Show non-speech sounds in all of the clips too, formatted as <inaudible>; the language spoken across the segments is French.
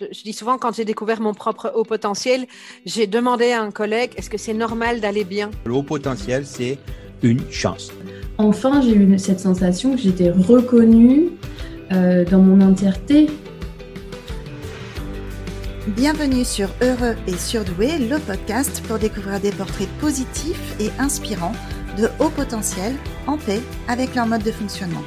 Je, dis souvent, quand j'ai découvert mon propre haut potentiel, j'ai demandé à un collègue, est-ce que c'est normal d'aller bien? Le haut potentiel, c'est une chance. Enfin, j'ai eu cette sensation que j'étais reconnue euh, dans mon entièreté. Bienvenue sur Heureux et Surdoué, le podcast pour découvrir des portraits positifs et inspirants de haut potentiel en paix avec leur mode de fonctionnement.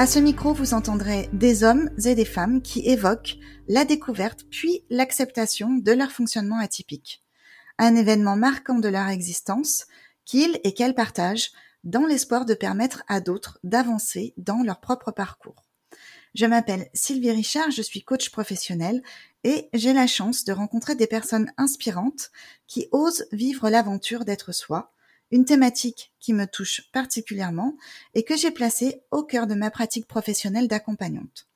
À ce micro, vous entendrez des hommes et des femmes qui évoquent la découverte puis l'acceptation de leur fonctionnement atypique. Un événement marquant de leur existence qu'ils et qu'elles partagent dans l'espoir de permettre à d'autres d'avancer dans leur propre parcours. Je m'appelle Sylvie Richard, je suis coach professionnel et j'ai la chance de rencontrer des personnes inspirantes qui osent vivre l'aventure d'être soi, une thématique qui me touche particulièrement et que j'ai placée au cœur de ma pratique professionnelle d'accompagnante.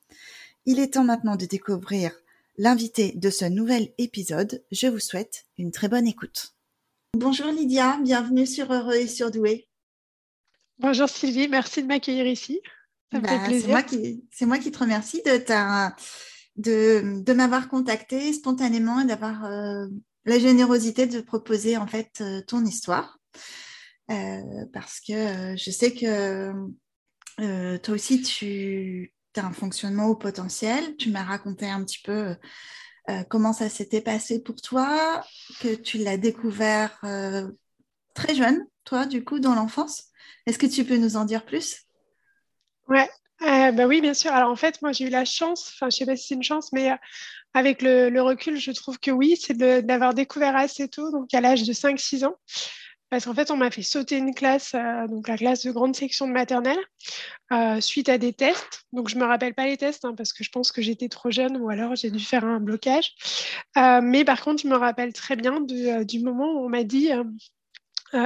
Il est temps maintenant de découvrir l'invité de ce nouvel épisode. Je vous souhaite une très bonne écoute. Bonjour Lydia, bienvenue sur Heureux et Surdoué. Bonjour Sylvie, merci de m'accueillir ici. Ça me fait bah, plaisir. C'est moi, qui, te remercie de, de, m'avoir contacté spontanément et d'avoir euh, la générosité de proposer en fait euh, ton histoire. Euh, parce que euh, je sais que euh, toi aussi, tu as un fonctionnement au potentiel. Tu m'as raconté un petit peu comment ça s'était passé pour toi, que tu l'as découvert très jeune, toi, du coup, dans l'enfance. Est-ce que tu peux nous en dire plus? Ouais, bah oui, bien sûr. Alors en fait, moi j'ai eu la chance, enfin je sais pas si c'est une chance, mais avec le, le, recul, je trouve que oui, c'est d'avoir découvert assez tôt, donc à l'âge de 5-6 ans. Parce qu'en fait, on m'a fait sauter une classe, euh, donc la classe de grande section de maternelle, euh, suite à des tests. Donc, je ne me rappelle pas les tests hein, parce que je pense que j'étais trop jeune ou alors j'ai dû faire un blocage. Euh, mais par contre, je me rappelle très bien du moment où on m'a dit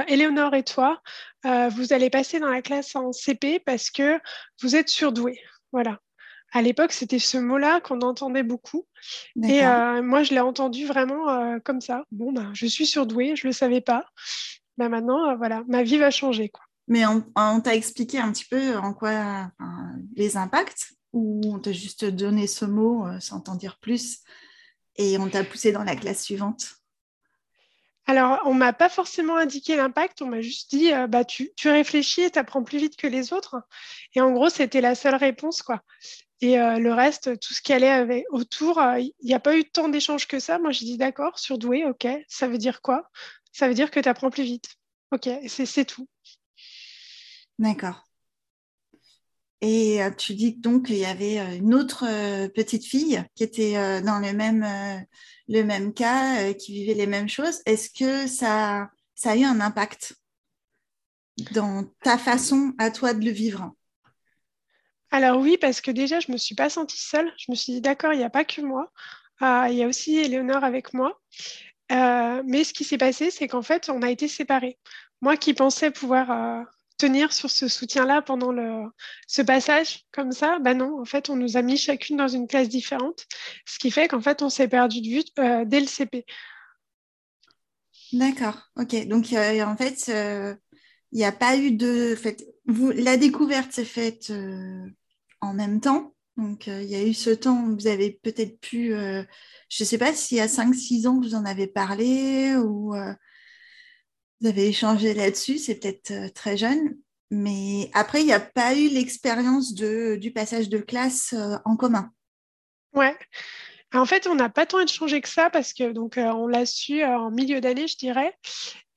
Éléonore et toi, vous allez passer dans la classe en CP parce que vous êtes surdoué. Voilà. À l'époque, c'était ce mot-là qu'on entendait beaucoup. Et moi, je l'ai entendu vraiment comme ça. Bon, ben, je suis surdouée, je ne le savais pas. Bah, maintenant, euh, voilà, ma vie va changer. Quoi. Mais on, t'a expliqué un petit peu en quoi les impacts ou on t'a juste donné ce mot euh, sans t'en dire plus et on t'a poussé dans la classe suivante? Alors, on m'a pas forcément indiqué l'impact, on m'a juste dit, euh, bah, tu, tu, réfléchis et tu apprends plus vite que les autres. Et en gros, c'était la seule réponse. quoi. Et le reste, tout ce qui allait avec, autour, il n'y a pas eu tant d'échanges que ça. Moi, j'ai dit, d'accord, surdoué, ok, ça veut dire quoi? Ça veut dire que tu apprends plus vite. Ok, c'est tout. D'accord. Et euh, tu dis donc qu'il y avait euh, une autre euh, petite fille qui était dans le même, le même cas, qui vivait les mêmes choses. Est-ce que ça, ça a eu un impact dans ta façon à toi de le vivre? Alors oui, parce que déjà, je ne me suis pas sentie seule. Je me suis dit, d'accord, il n'y a pas que moi. Ah, il y a aussi Éléonore avec moi. Euh, mais ce qui s'est passé, c'est qu'en fait, on a été séparés. Moi qui pensais pouvoir euh, tenir sur ce soutien-là pendant ce passage comme ça, bah non, en fait, on nous a mis chacune dans une classe différente, ce qui fait qu'en fait, on s'est perdu de vue euh, dès le CP. D'accord, ok. Donc, en fait, il n'y a pas eu de... La découverte s'est faite en même temps donc, il y a eu ce temps où vous avez peut-être pu, je ne sais pas s'il y a 5-6 ans vous en avez parlé ou vous avez échangé là-dessus, c'est peut-être très jeune. Mais après, il n'y a pas eu l'expérience du passage de classe en commun. Ouais. En fait, on n'a pas tant échangé que ça parce que donc on l'a su en milieu d'année, je dirais.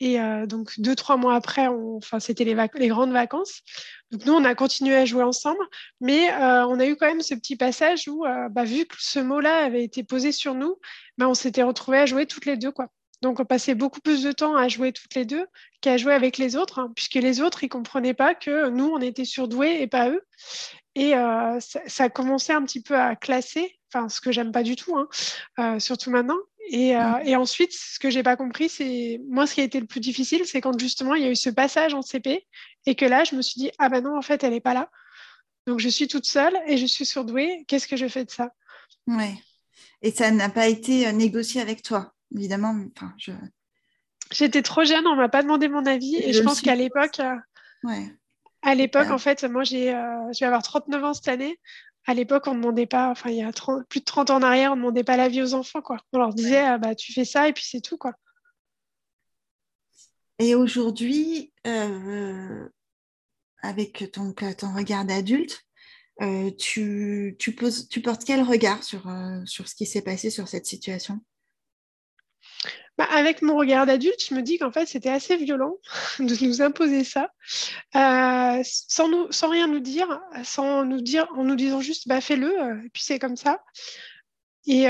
Et donc deux trois mois après, enfin c'était les, grandes vacances. Donc nous, on a continué à jouer ensemble, mais euh, on a eu quand même ce petit passage où, euh, bah, vu que ce mot-là avait été posé sur nous, bah, on s'était retrouvés à jouer toutes les deux. Donc on passait beaucoup plus de temps à jouer toutes les deux qu'à jouer avec les autres, hein, puisque les autres, ils ne comprenaient pas que nous, on était surdoués et pas eux. Et euh, ça, commencé un petit peu à classer, ce que j'aime pas du tout, hein, surtout maintenant. Et, euh, et, ensuite, ce que j'ai pas compris, c'est moi, ce qui a été le plus difficile, c'est quand justement il y a eu ce passage en CP et que là, je me suis dit ah ben non, en fait, elle est pas là. Donc je suis toute seule et je suis surdouée. Qu'est-ce que je fais de ça? Oui. Et ça n'a pas été euh, négocié avec toi, évidemment. Enfin, je... J'étais trop jeune, on m'a pas demandé mon avis et, je, pense qu'à l'époque, euh, ouais. à l'époque, en fait, moi j'ai, je vais avoir 39 ans cette année. À l'époque, on ne demandait pas, enfin, il y a plus de 30 ans en arrière, on ne demandait pas l'avis aux enfants, quoi. On leur disait, ah, bah, tu fais ça et puis c'est tout, quoi. Et aujourd'hui, euh, avec ton, ton regard d'adulte, euh, tu, tu, tu portes quel regard sur, euh, sur ce qui s'est passé sur cette situation? Bah, avec mon regard d'adulte, je me dis qu'en fait, c'était assez violent <laughs> de nous imposer ça, euh, sans, rien nous dire, en nous disant juste, bah, fais-le, et puis c'est comme ça. Et,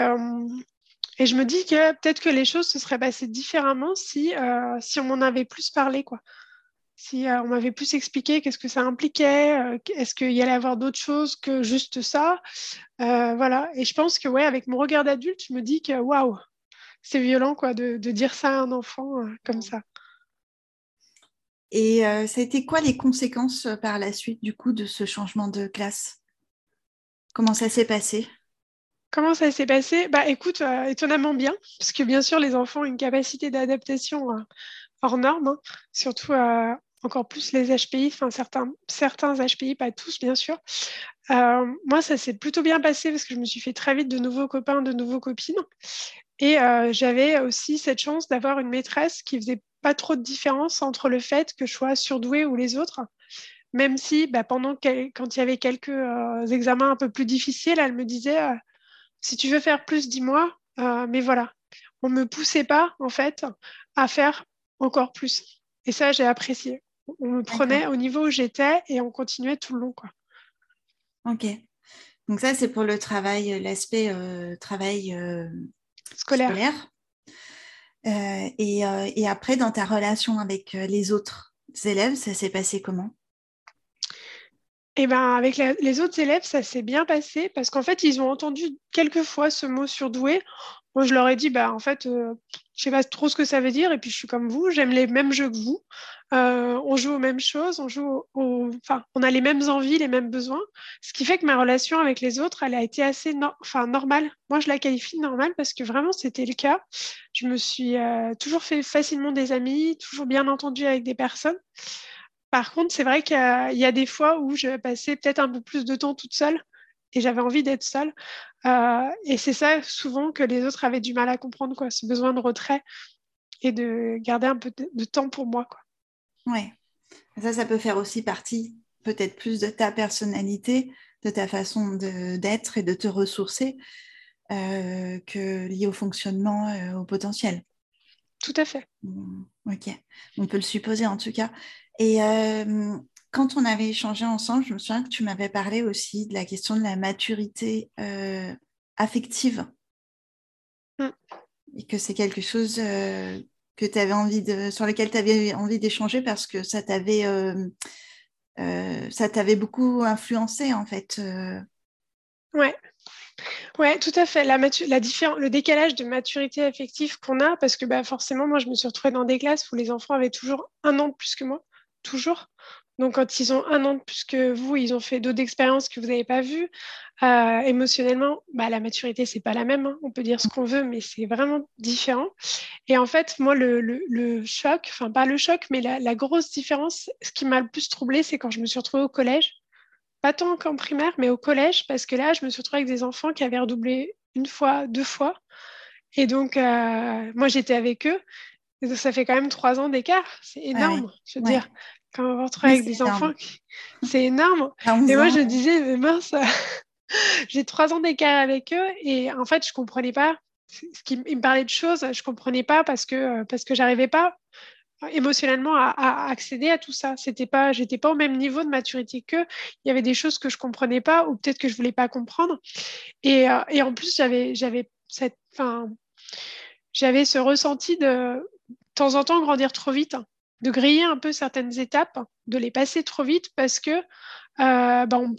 et, je me dis que peut-être que les choses se seraient passées différemment si, on m'en avait plus parlé, si euh, on m'avait plus expliqué qu'est-ce que ça impliquait, euh, est-ce qu'il y allait avoir d'autres choses que juste ça. Euh, voilà. Et je pense que, ouais, avec mon regard d'adulte, je me dis que, waouh, c'est violent, quoi, de, dire ça à un enfant comme ça. Et ça a été quoi les conséquences par la suite, du coup, de ce changement de classe? Comment ça s'est passé? Comment ça s'est passé? Bah écoute, étonnamment bien, parce que bien sûr, les enfants ont une capacité d'adaptation hors norme, hein. surtout encore plus les HPI, enfin certains, certains HPI, pas tous bien sûr. Euh, moi, ça s'est plutôt bien passé parce que je me suis fait très vite de nouveaux copains, de nouveaux copines. Et euh, j'avais aussi cette chance d'avoir une maîtresse qui faisait pas trop de différence entre le fait que je sois surdouée ou les autres. Même si, bah, pendant quand il y avait quelques euh, examens un peu plus difficiles, elle me disait si tu veux faire plus, dis-moi. mais voilà, on me poussait pas en fait à faire encore plus. Et ça, j'ai apprécié on me prenait au niveau où j'étais et on continuait tout le long. Quoi. Ok. Donc ça, c'est pour le travail, l'aspect euh, travail euh, scolaire. Euh, et, et, après, dans ta relation avec les autres élèves, ça s'est passé comment? Eh ben, avec les autres élèves, ça s'est bien passé parce qu'en fait, ils ont entendu quelques fois ce mot surdoué. Moi, je leur ai dit, bah, en fait, je sais pas trop ce que ça veut dire et puis je suis comme vous, j'aime les mêmes jeux que vous. Euh, on joue aux mêmes choses, on joue enfin, on a les mêmes envies, les mêmes besoins, ce qui fait que ma relation avec les autres, elle a été assez enfin, normale. Moi, je la qualifie de normale parce que vraiment, c'était le cas. Je me suis euh, toujours fait facilement des amis, toujours bien entendu avec des personnes. Par contre, c'est vrai qu'il y, a des fois où je passais peut-être un peu plus de temps toute seule et j'avais envie d'être seule. Euh, et c'est ça souvent que les autres avaient du mal à comprendre, quoi, ce besoin de retrait et de garder un peu de, de temps pour moi. Quoi. Oui. Ça, ça peut faire aussi partie peut-être plus de ta personnalité, de ta façon d'être et de te ressourcer euh, que lié au fonctionnement, euh, au potentiel. Tout à fait. ok, on peut le supposer en tout cas. Et euh, quand on avait échangé ensemble, je me souviens que tu m'avais parlé aussi de la question de la maturité affective. Mm. Et que c'est quelque chose que tu avais envie de, sur lesquels tu avais envie d'échanger parce que ça t'avait, euh, euh, ça t'avait beaucoup influencé en fait. Euh. Ouais. Ouais, tout à fait. La, la le décalage de maturité affective qu'on a, parce que bah, forcément, moi, je me suis retrouvée dans des classes où les enfants avaient toujours un an de plus que moi, toujours. Donc, quand ils ont un an de plus que vous, ils ont fait d'autres expériences que vous n'avez pas vues. Euh, émotionnellement, bah, la maturité, c'est pas la même. Hein. On peut dire ce qu'on veut, mais c'est vraiment différent. Et en fait, moi, le, choc, enfin, pas le choc, mais la, grosse différence, ce qui m'a le plus troublée, c'est quand je me suis retrouvée au collège. Pas tant qu'en primaire, mais au collège, parce que là, je me suis retrouvée avec des enfants qui avaient redoublé une fois, deux fois. Et donc, euh, moi, j'étais avec eux. ça fait quand même trois ans d'écart. C'est énorme, je veux dire quand on va avec des enfants, c'est énorme. <laughs> Et moi, je disais, mais mince, <laughs> j'ai trois ans d'écart avec eux et en fait, je comprenais pas. Ce qui, ils me parlaient de choses, je comprenais pas parce que parce que j'arrivais pas émotionnellement à, accéder à tout ça. C'était pas, j'étais pas au même niveau de maturité qu'eux. Il y avait des choses que je comprenais pas ou peut-être que je voulais pas comprendre. Et, euh, et en plus, j'avais j'avais cette, enfin, j'avais ce ressenti de, de temps en temps grandir trop vite de griller un peu certaines étapes, de les passer trop vite parce que euh, bah, on me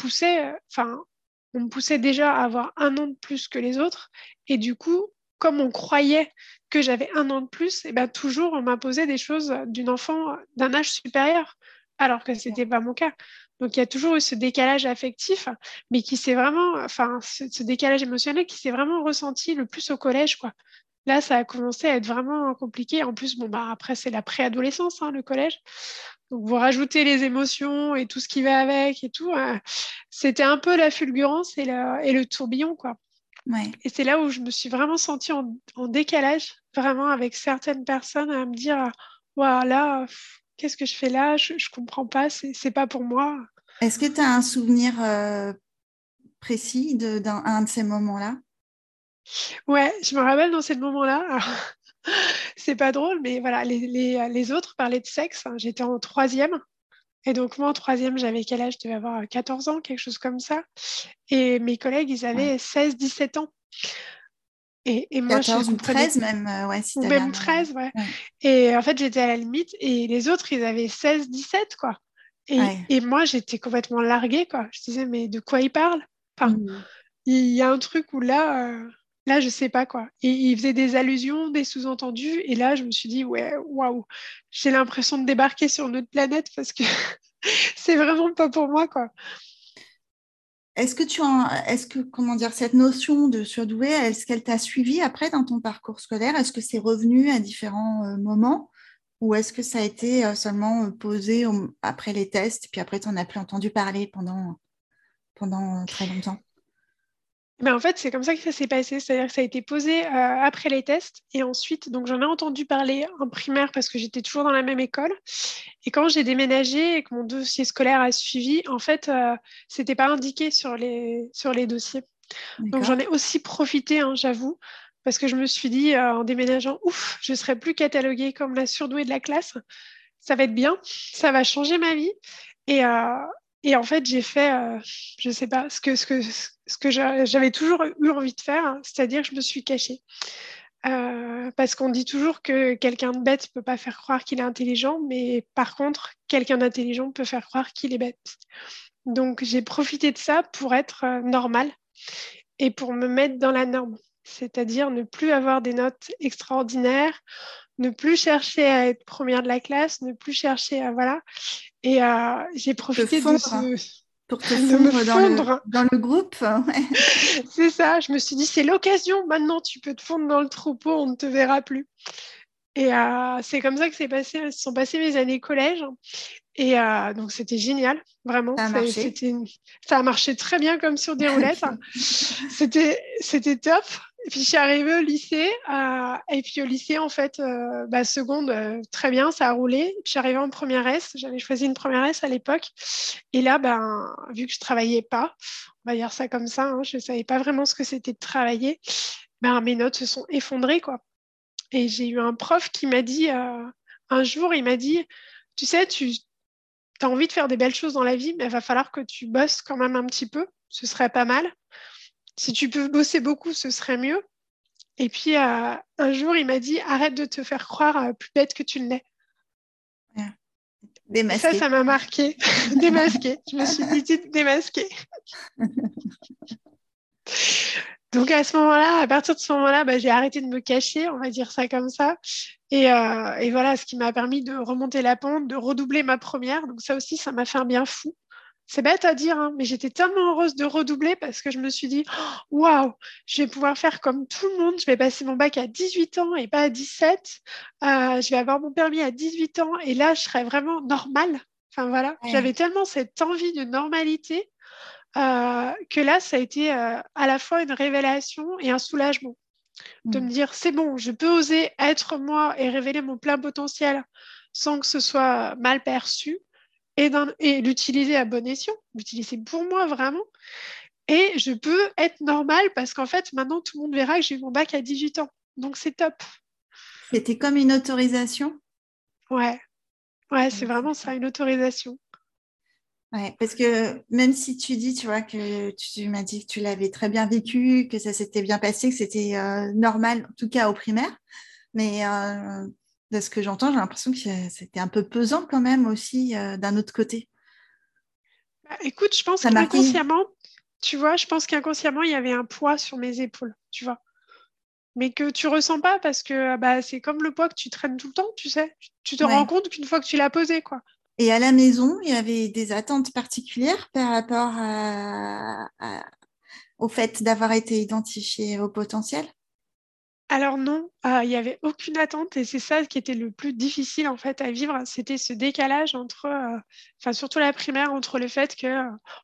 poussait, déjà à avoir un an de plus que les autres. Et du coup, comme on croyait que j'avais un an de plus, et ben toujours on m'imposait des choses d'une enfant d'un âge supérieur, alors que ce n'était pas mon cas. Donc il y a toujours eu ce décalage affectif, mais qui s'est vraiment, enfin ce, décalage émotionnel qui s'est vraiment ressenti le plus au collège, quoi. Là, ça a commencé à être vraiment compliqué. En plus, bon, bah, après, c'est la préadolescence, hein, le collège. Donc, vous rajoutez les émotions et tout ce qui va avec et tout. Euh, c'était un peu la fulgurance et, et le tourbillon, quoi. Et c'est là où je me suis vraiment sentie en, décalage, vraiment avec certaines personnes, à me dire, voilà, qu'est-ce que je fais là? Je ne comprends pas, c'est pas pour moi. Est-ce que tu as un souvenir euh, précis d'un de ces moments-là? Ouais, je me rappelle dans ces moments-là. <laughs> c'est pas drôle, mais voilà, les, les, les, autres parlaient de sexe. Hein. J'étais en troisième. Et donc, moi, en troisième, j'avais quel âge? Je devais avoir 14 ans, quelque chose comme ça. Et mes collègues, ils avaient 16, 17 ans. Et, et moi, 14 ou 13 même, euh, ouais, si Ou même 13, ouais. Et en fait, j'étais à la limite. Et les autres, ils avaient 16, 17, quoi. Et, et moi, j'étais complètement larguée, quoi. Je disais, mais de quoi ils parlent? Enfin, mmh. Il y a un truc où là, euh, je sais pas, quoi. Et ils faisaient des allusions, des sous-entendus. Et là, je me suis dit, ouais, waouh, j'ai l'impression de débarquer sur notre planète parce que <laughs> c'est vraiment pas pour moi, quoi. Est-ce que tu est-ce que, comment dire, cette notion de surdoué, est-ce qu'elle t'a suivi après dans ton parcours scolaire? Est-ce que c'est revenu à différents euh, moments? Ou est-ce que ça a été euh, seulement euh, posé après les tests, puis après tu n'en as plus entendu parler pendant, pendant très longtemps? Mais en fait, c'est comme ça que ça s'est passé. C'est-à-dire que ça a été posé après les tests. Et ensuite, donc j'en ai entendu parler en primaire parce que j'étais toujours dans la même école. Et quand j'ai déménagé et que mon dossier scolaire a suivi, en fait, euh, c'était pas indiqué sur les, sur les dossiers. Donc j'en ai aussi profité, hein, j'avoue, parce que je me suis dit en déménageant, ouf, je serai plus cataloguée comme la surdouée de la classe. Ça va être bien, ça va changer ma vie. Et, et en fait, j'ai fait, je sais pas, ce que, ce que, ce que j'avais toujours eu envie de faire, c'est-à-dire que je me suis cachée. Euh, parce qu'on dit toujours que quelqu'un de bête ne peut pas faire croire qu'il est intelligent, mais par contre, quelqu'un d'intelligent peut faire croire qu'il est bête. Donc j'ai profité de ça pour être euh, normal et pour me mettre dans la norme, c'est-à-dire ne plus avoir des notes extraordinaires, ne plus chercher à être première de la classe, ne plus chercher à voilà. Et euh, j'ai profité de ce pour te <laughs> fondre, dans, Le, dans, le, groupe. <laughs> c'est ça, je me suis dit, c'est l'occasion, maintenant tu peux te fondre dans le troupeau, on ne te verra plus. Et euh, c'est comme ça que c'est passé, se sont passées mes années collège. Et euh, donc c'était génial, vraiment. Ça a, marché. ça a marché très bien comme sur des <laughs> roulettes. c'était top. Et puis je suis arrivée au lycée, euh, et puis au lycée, en fait, euh, bah, seconde, euh, très bien, ça a roulé. Puis je suis arrivée en première S, j'avais choisi une première S à l'époque. Et là, ben, vu que je travaillais pas, on va dire ça comme ça, hein, je ne savais pas vraiment ce que c'était de travailler, ben, mes notes se sont effondrées. quoi. Et j'ai eu un prof qui m'a dit, un jour, il m'a dit, tu sais, tu as envie de faire des belles choses dans la vie, mais il va falloir que tu bosses quand même un petit peu, ce serait pas mal. Si tu peux bosser beaucoup, ce serait mieux. Et puis, euh, un jour, il m'a dit arrête de te faire croire euh, plus bête que tu ne l'es. Ça, ça m'a marqué. <laughs> démasqué. Je me suis dit démasqué. <laughs> Donc à ce moment-là, à partir de ce moment-là, bah, j'ai arrêté de me cacher, on va dire ça comme ça. Et, euh, et voilà, ce qui m'a permis de remonter la pente, de redoubler ma première. Donc ça aussi, ça m'a fait un bien fou. C'est bête à dire, hein, mais j'étais tellement heureuse de redoubler parce que je me suis dit, waouh, je vais pouvoir faire comme tout le monde, je vais passer mon bac à 18 ans et pas à 17, euh, je vais avoir mon permis à 18 ans et là, je serai vraiment normale. Enfin voilà, j'avais tellement cette envie de normalité euh, que là, ça a été euh, à la fois une révélation et un soulagement. De mm. me dire, c'est bon, je peux oser être moi et révéler mon plein potentiel sans que ce soit mal perçu et, l'utiliser à bon escient, l'utiliser pour moi vraiment. Et je peux être normale parce qu'en fait, maintenant, tout le monde verra que j'ai eu mon bac à 18 ans. Donc, c'est top. C'était comme une autorisation? Ouais. Ouais, c'est vraiment ça, une autorisation. Ouais, parce que même si tu dis, tu vois, que tu m'as dit que tu l'avais très bien vécu, que ça s'était bien passé, que c'était euh, normal, en tout cas au primaire, mais euh, de ce que j'entends, j'ai l'impression que c'était un peu pesant quand même aussi euh, d'un autre côté. Bah, écoute, je pense qu'inconsciemment, tu vois, je pense qu'inconsciemment, il y avait un poids sur mes épaules, tu vois. Mais que tu ressens pas parce que bah, c'est comme le poids que tu traînes tout le temps, tu sais. Tu te rends compte qu'une fois que tu l'as posé, quoi. Et à la maison, il y avait des attentes particulières par rapport au fait d'avoir été identifié au potentiel? Alors non, il n'y avait aucune attente et c'est ça qui était le plus difficile en fait à vivre, c'était ce décalage entre, enfin surtout la primaire, entre le fait que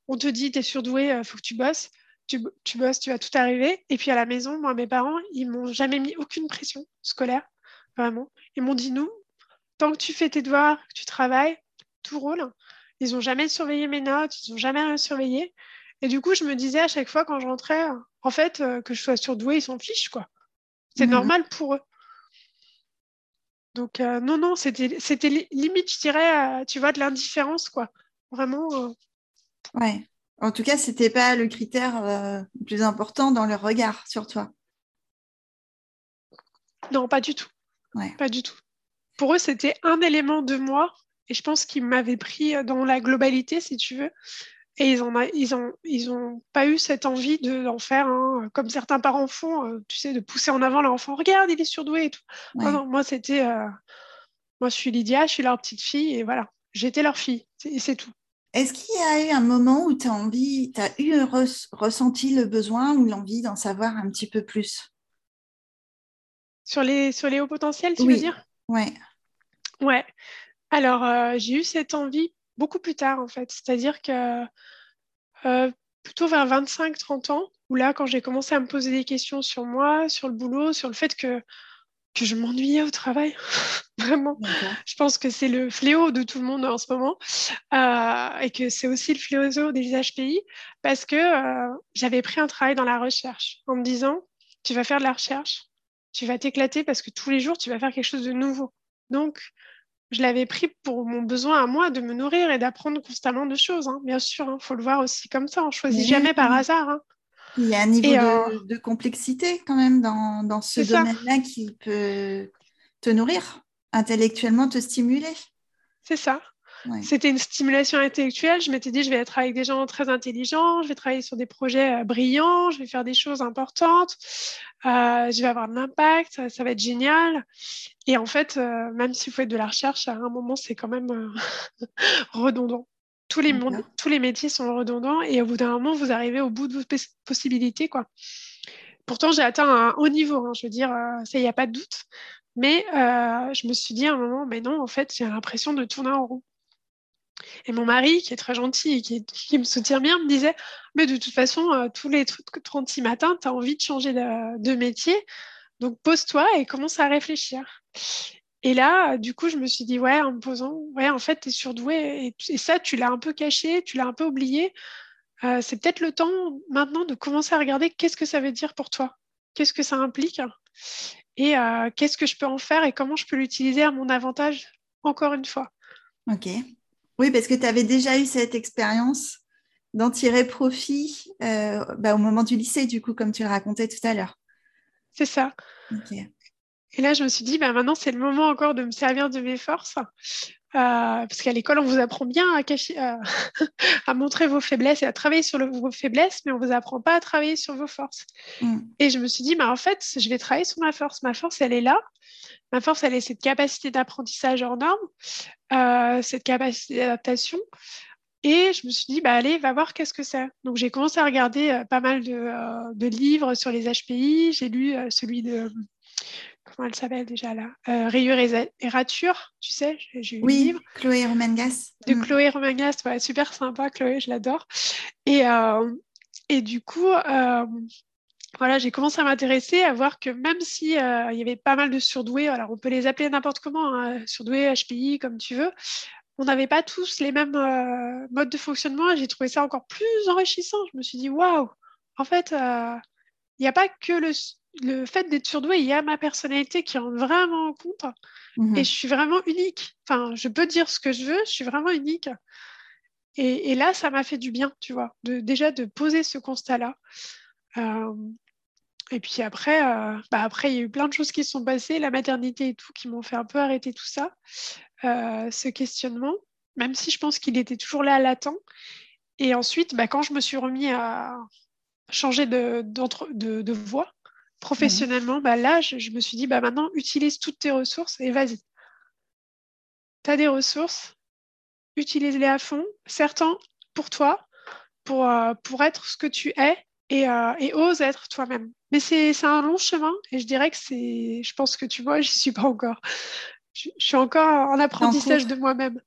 on te dit tu es surdoué, faut que tu bosses, tu, tu, bosses, tu vas tout arriver, et puis à la maison, moi mes parents, ils m'ont jamais mis aucune pression scolaire, vraiment. Ils m'ont dit nous, tant que tu fais tes devoirs, que tu travailles, tout roule. Ils n'ont jamais surveillé mes notes, ils n'ont jamais rien surveillé. Et du coup, je me disais à chaque fois quand je rentrais, en fait, que je sois surdouée, ils s'en fichent quoi. C'est mhm. normal pour eux. Donc, euh, non, non, c'était limite, je dirais, euh, tu vois, de l'indifférence, quoi. Vraiment. Euh. Ouais. En tout cas, c'était pas le critère le plus important dans leur regard sur toi. Non, pas du tout. Ouais. Pas du tout. Pour eux, c'était un élément de moi. Et je pense qu'ils m'avaient pris dans la globalité, si tu veux. Et ils n'ont ils ont, ils ont pas eu cette envie d'en faire, comme certains parents font, euh, tu sais, de pousser en avant leur enfant. Regarde, il est surdoué et tout. Non, moi, c'était. Euh, moi, je suis Lydia, je suis leur petite fille et voilà, j'étais leur fille et c'est tout. Est-ce qu'il y a eu un moment où tu as envie, tu as eu ressenti le besoin ou l'envie d'en savoir un petit peu plus? Sur les, sur les hauts potentiels, tu veux dire? Ouais. Ouais. Alors, euh, j'ai eu cette envie beaucoup plus tard, en fait. C'est-à-dire que euh, plutôt vers 25-30 ans, où là, quand j'ai commencé à me poser des questions sur moi, sur le boulot, sur le fait que, que je m'ennuyais au travail, <laughs> vraiment. Je pense que c'est le fléau de tout le monde en ce moment, euh, et que c'est aussi le fléau des HPI, parce que euh, j'avais pris un travail dans la recherche, en me disant, tu vas faire de la recherche, tu vas t'éclater parce que tous les jours, tu vas faire quelque chose de nouveau. Donc, je l'avais pris pour mon besoin à moi de me nourrir et d'apprendre constamment de choses. Hein. Bien sûr, il hein, faut le voir aussi comme ça. On choisit jamais par hasard. Hein. Il y a un niveau euh, de, complexité quand même dans, dans ce domaine-là qui peut te nourrir, intellectuellement te stimuler. C'est ça. C'était une stimulation intellectuelle. Je m'étais dit, je vais être avec des gens très intelligents, je vais travailler sur des projets euh, brillants, je vais faire des choses importantes, euh, je vais avoir de l'impact, ça, va être génial. Et en fait, euh, même si vous faites de la recherche, à un moment, c'est quand même <laughs> redondant. Tous les, tous les métiers sont redondants et au bout d'un moment, vous arrivez au bout de vos possibilités. Quoi. Pourtant, j'ai atteint un haut niveau, hein, je veux dire, ça, il n'y a pas de doute. Mais je me suis dit à un moment, mais non, en fait, j'ai l'impression de tourner en rond. Et mon mari, qui est très gentil et qui, me soutient bien, me disait Mais de toute façon, euh, tous les 36 matins, tu as envie de changer de, métier. Donc pose-toi et commence à réfléchir. Et là, du coup, je me suis dit Ouais, en me posant, ouais, en fait, tu es surdoué. Et, ça, tu l'as un peu caché, tu l'as un peu oublié. Euh, c'est peut-être le temps maintenant de commencer à regarder qu'est-ce que ça veut dire pour toi, qu'est-ce que ça implique? Et euh, qu'est-ce que je peux en faire et comment je peux l'utiliser à mon avantage, encore une fois? Ok. Oui, parce que tu avais déjà eu cette expérience d'en tirer profit euh, bah, au moment du lycée, du coup, comme tu le racontais tout à l'heure. C'est ça. Et là, je me suis dit, bah, maintenant, c'est le moment encore de me servir de mes forces. Euh, parce qu'à l'école, on vous apprend bien à, cacher, <laughs> à montrer vos faiblesses et à travailler sur vos faiblesses, mais on ne vous apprend pas à travailler sur vos forces. Mm. Et je me suis dit, bah, en fait, je vais travailler sur ma force. Ma force, elle est là. Ma force, elle est cette capacité d'apprentissage hors norme, euh, cette capacité d'adaptation. Et je me suis dit, bah, allez, va voir qu'est-ce que c'est. Donc, j'ai commencé à regarder euh, pas mal euh, de, livres sur les HPI. J'ai lu celui de. Comment elle s'appelle déjà là? Rayure et, Rature, tu sais j'ai Oui, livre. Chloé Romangas. De mm. Chloé Romangas, super sympa, Chloé, je l'adore. Et, et du coup, voilà, j'ai commencé à m'intéresser, à voir que même si euh, il y avait pas mal de surdoués, alors on peut les appeler n'importe comment, hein, surdoués, HPI, comme tu veux, on n'avait pas tous les mêmes euh, modes de fonctionnement et j'ai trouvé ça encore plus enrichissant. Je me suis dit, waouh, en fait, euh, il n'y a pas que le, le fait d'être surdoué, il y a ma personnalité qui rentre vraiment en compte mmh et je suis vraiment unique. Enfin, je peux dire ce que je veux, je suis vraiment unique. Et, et là, ça m'a fait du bien, tu vois, de, déjà de poser ce constat-là. Euh, et puis après, euh, bah après, il y a eu plein de choses qui se sont passées, la maternité et tout, qui m'ont fait un peu arrêter tout ça, euh, ce questionnement, même si je pense qu'il était toujours là latent. Et ensuite, bah, quand je me suis remis à changer de, de, de voie professionnellement, bah, là, je, je, me suis dit, bah, maintenant, utilise toutes tes ressources et vas-y. Tu as des ressources, utilise-les à fond, certains pour toi, pour, pour être ce que tu es, et, euh, et ose être toi-même. Mais c'est un long chemin et je dirais que c'est. Je pense que tu vois, <laughs> je suis pas encore. Je, suis encore en apprentissage de moi-même.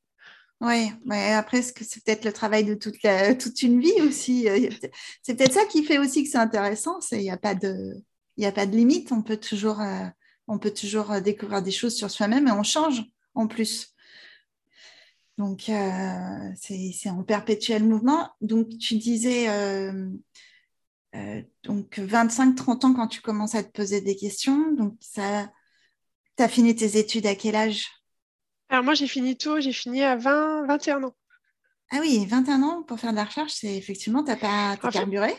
Oui, mais après, c'est peut-être le travail de toute, la, toute une vie aussi? C'est peut-être ça qui fait aussi que c'est intéressant. Il n'y a, pas de, a pas de limite. On peut toujours, euh, on peut toujours découvrir des choses sur soi-même et on change en plus. Donc, euh, c'est en perpétuel mouvement. Donc, tu disais euh, euh, donc 25-30 ans quand tu commences à te poser des questions. Donc, ça, tu as fini tes études à quel âge? Alors, moi, j'ai fini tôt, j'ai fini à 20, 21 ans. Ah oui, 21 ans pour faire de la recherche, c'est effectivement, tu n'as pas carburé?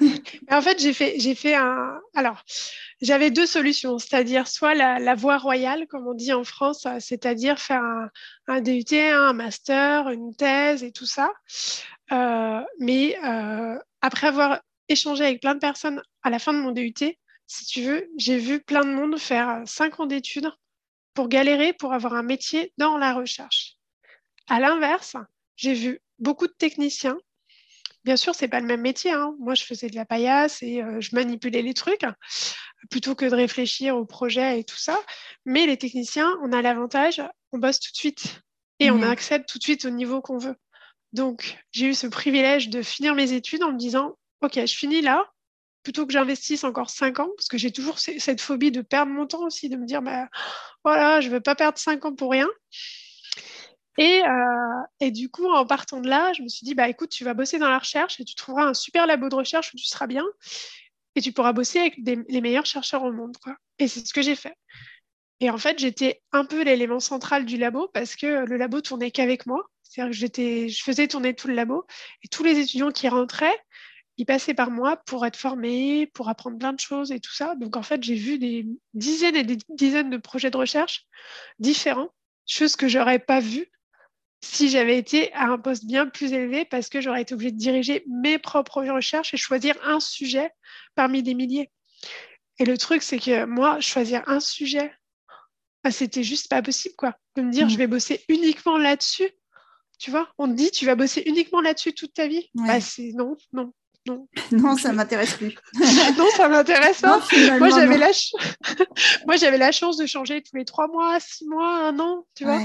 <laughs> en fait, j'ai fait, un. Alors, j'avais deux solutions, c'est-à-dire soit la, voie royale, comme on dit en France, c'est-à-dire faire un, DUT, un master, une thèse et tout ça. Euh, mais euh, après avoir échangé avec plein de personnes à la fin de mon DUT, si tu veux, j'ai vu plein de monde faire cinq ans d'études pour galérer pour avoir un métier dans la recherche. À l'inverse, j'ai vu beaucoup de techniciens Bien sûr, c'est pas le même métier. Hein. Moi, je faisais de la paillasse et euh, je manipulais les trucs plutôt que de réfléchir au projet et tout ça. Mais les techniciens, on a l'avantage, on bosse tout de suite et on mmh. accède tout de suite au niveau qu'on veut. Donc, j'ai eu ce privilège de finir mes études en me disant, OK, je finis là, plutôt que j'investisse encore cinq ans, parce que j'ai toujours cette phobie de perdre mon temps aussi, de me dire, bah, voilà, je ne veux pas perdre cinq ans pour rien. Et, euh, et, du coup, en partant de là, je me suis dit, bah écoute, tu vas bosser dans la recherche et tu trouveras un super labo de recherche où tu seras bien et tu pourras bosser avec les meilleurs chercheurs au monde. Et c'est ce que j'ai fait. Et en fait, j'étais un peu l'élément central du labo parce que le labo tournait qu'avec moi. C'est-à-dire que je faisais tourner tout le labo et tous les étudiants qui rentraient, ils passaient par moi pour être formés, pour apprendre plein de choses et tout ça. Donc en fait, j'ai vu des dizaines et des dizaines de projets de recherche différents, choses que j'aurais pas vues si j'avais été à un poste bien plus élevé parce que j'aurais été obligée de diriger mes propres recherches et choisir un sujet parmi des milliers. Et le truc, c'est que moi, choisir un sujet, bah, c'était juste pas possible, quoi. De me dire, je mm. vais bosser uniquement là-dessus. Tu vois, on te dit, tu vas bosser uniquement là-dessus toute ta vie. Bah, c'est non, non, non. <laughs> Non, ça m'intéresse plus. <laughs> non, ça m'intéresse pas. moi, j'avais la... <laughs> moi, j'avais la chance de changer tous les trois mois, six mois, un an, tu vois.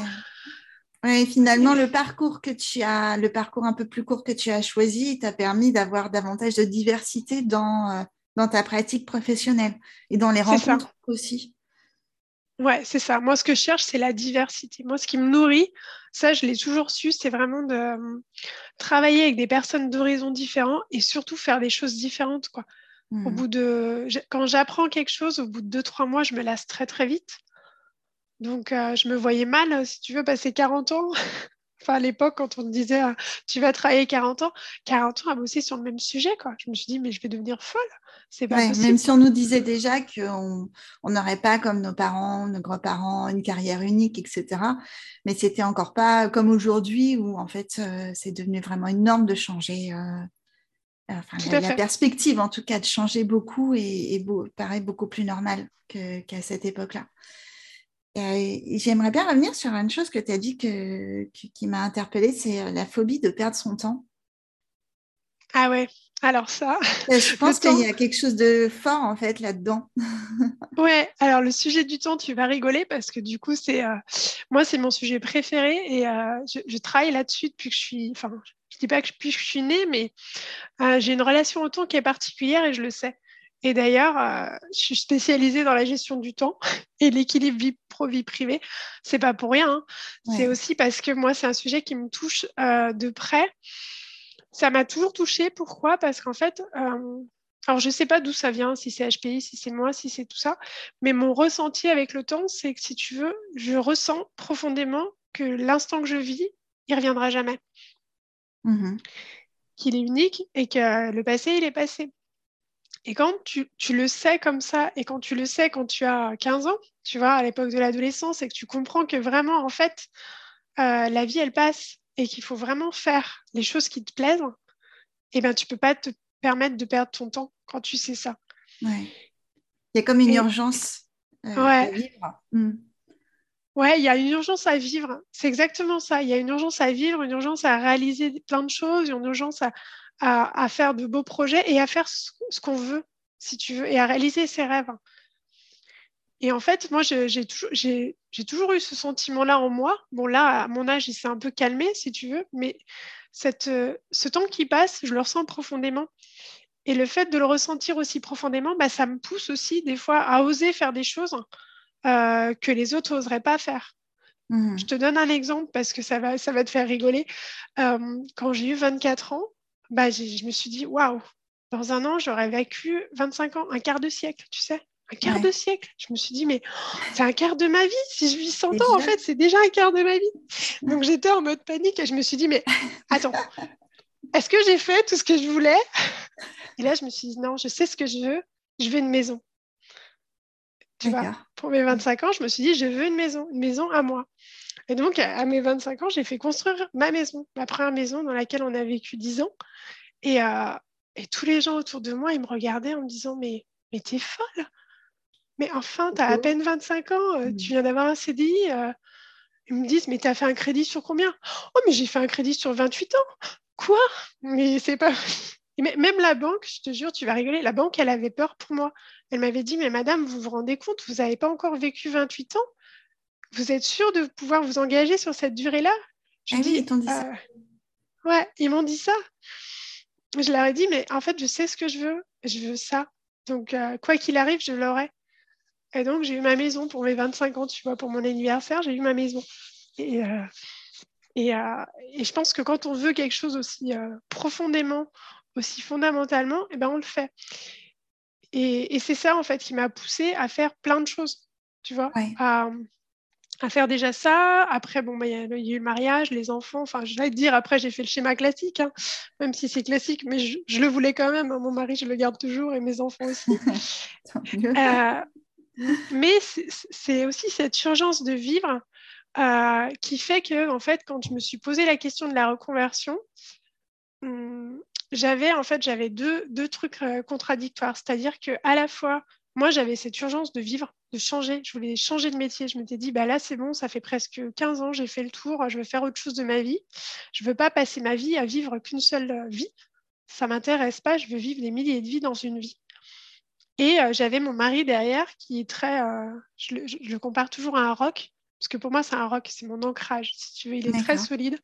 Oui, finalement, le parcours que tu as, le parcours un peu plus court que tu as choisi, t'a permis d'avoir davantage de diversité dans, euh, dans ta pratique professionnelle et dans les rencontres aussi. Ouais, c'est ça. Moi, ce que je cherche, c'est la diversité. Moi, ce qui me nourrit, ça, je l'ai toujours su, c'est vraiment de euh, travailler avec des personnes d'horizons différents et surtout faire des choses différentes. Quoi. Au mmh. bout de, quand j'apprends quelque chose, au bout de deux, trois mois, je me lasse très, très vite. Donc, euh, je me voyais mal, euh, si tu veux, passer 40 ans. <laughs> enfin, à l'époque, quand on me disait euh, tu vas travailler 40 ans, 40 ans à bosser sur le même sujet, quoi. Je me suis dit, mais je vais devenir folle. C'est pas possible. Même si on nous disait déjà qu'on n'aurait pas, comme nos parents, nos grands-parents, une carrière unique, etc. Mais c'était encore pas comme aujourd'hui où, en fait, c'est devenu vraiment une norme de changer. Enfin, la, perspective, en tout cas, de changer beaucoup et, paraît beaucoup plus normale qu'à cette époque-là. Euh, j'aimerais bien revenir sur une chose que tu as dit que, qui m'a interpellée, c'est euh, la phobie de perdre son temps. Ah ouais, alors ça. Euh, je pense qu'il y a quelque chose de fort en fait là-dedans. <laughs> ouais, alors le sujet du temps, tu vas rigoler parce que du coup, c'est moi, c'est mon sujet préféré et je, travaille là-dessus depuis que je suis. Enfin, je dis pas que depuis que je suis née, mais j'ai une relation au temps qui est particulière et je le sais. Et d'ailleurs, euh, je suis spécialisée dans la gestion du temps <laughs> et l'équilibre vie pro-vie privée. C'est pas pour rien. Hein. C'est aussi parce que moi, c'est un sujet qui me touche euh, de près. Ça m'a toujours touchée. Pourquoi? Parce qu'en fait, euh, alors je sais pas d'où ça vient, si c'est HPI, si c'est moi, si c'est tout ça, mais mon ressenti avec le temps, c'est que si tu veux, je ressens profondément que l'instant que je vis, il reviendra jamais. Mmh Qu'il est unique et que le passé, il est passé. Et quand tu, le sais comme ça, et quand tu le sais quand tu as 15 ans, tu vois, à l'époque de l'adolescence, et que tu comprends que vraiment, en fait, euh, la vie, elle passe, et qu'il faut vraiment faire les choses qui te plaisent, eh bien, tu peux pas te permettre de perdre ton temps quand tu sais ça. Ouais. Il y a comme une urgence euh, à vivre. Hmm. Ouais, il y a une urgence à vivre. C'est exactement ça. Il y a une urgence à vivre, une urgence à réaliser plein de choses, une urgence à, à, faire de beaux projets et à faire ce, qu'on veut. si tu veux, et à réaliser ses rêves. Et en fait, moi, j'ai toujours, toujours, eu ce sentiment-là en moi. Bon, là, à mon âge, il s'est un peu calmé, si tu veux, mais cette, euh, ce temps qui passe, je le ressens profondément. Et le fait de le ressentir aussi profondément, bah, ça me pousse aussi des fois à oser faire des choses euh, que les autres n'oseraient pas faire. Mmh. Je te donne un exemple parce que ça va, ça va te faire rigoler. Euh, quand j'ai eu 24 ans, bah, je me suis dit, waouh, dans un an, j'aurais vécu 25 ans, un quart de siècle, tu sais un quart de siècle. Je me suis dit, mais c'est un quart de ma vie. Si je vis 100 ans, en fait, c'est déjà un quart de ma vie. Donc j'étais en mode panique et je me suis dit, mais <laughs> attends, est-ce que j'ai fait tout ce que je voulais? Et là, je me suis dit, non, je sais ce que je veux. Je veux une maison. Tu vois, pour mes 25 ans, je me suis dit, je veux une maison, une maison à moi. Et donc, à mes 25 ans, j'ai fait construire ma maison, ma première maison dans laquelle on a vécu 10 ans. Et, euh, et tous les gens autour de moi, ils me regardaient en me disant, mais, mais t'es folle mais enfin, tu as à peine 25 ans, euh, tu viens d'avoir un CDI. Euh. ils me disent, mais tu as fait un crédit sur combien? Oh, mais j'ai fait un crédit sur 28 ans. Quoi? Mais c'est pas. même la banque, je te jure, tu vas rigoler, la banque, elle avait peur pour moi. Elle m'avait dit, mais madame, vous vous rendez compte, vous n'avez pas encore vécu 28 ans? Vous êtes sûre de pouvoir vous engager sur cette durée-là? Je ah dis, dit ça. Euh, ouais, ils m'ont dit ça. Je leur ai dit, mais en fait, je sais ce que je veux. Je veux ça. Donc, quoi qu'il arrive, je l'aurai. Et donc, j'ai eu ma maison pour mes 25 ans, tu vois, pour mon anniversaire, j'ai eu ma maison. Et, euh, euh, et, je pense que quand on veut quelque chose aussi euh, profondément, aussi fondamentalement, eh ben, on le fait. Et, c'est ça, en fait, qui m'a poussée à faire plein de choses, tu vois, à, faire déjà ça. Après, bon, bah, il y, a eu le mariage, les enfants. Enfin, je vais te dire, après, j'ai fait le schéma classique, hein, même si c'est classique, mais je, le voulais quand même. Hein. Mon mari, je le garde toujours et mes enfants aussi. <laughs> Mais c'est aussi cette urgence de vivre euh, qui fait que, en fait, quand je me suis posé la question de la reconversion, hum, j'avais en fait j'avais deux, deux trucs euh, contradictoires. C'est-à-dire que à la fois, moi, j'avais cette urgence de vivre, de changer. Je voulais changer de métier. Je m'étais dit, bah là, c'est bon, ça fait presque 15 ans, j'ai fait le tour, je veux faire autre chose de ma vie. Je ne veux pas passer ma vie à vivre qu'une seule euh, vie. Ça m'intéresse pas. Je veux vivre des milliers de vies dans une vie. Et euh, j'avais mon mari derrière qui est très. Euh, je, le, compare toujours à un roc, parce que pour moi, c'est un roc, c'est mon ancrage. Si tu veux, il est très solide,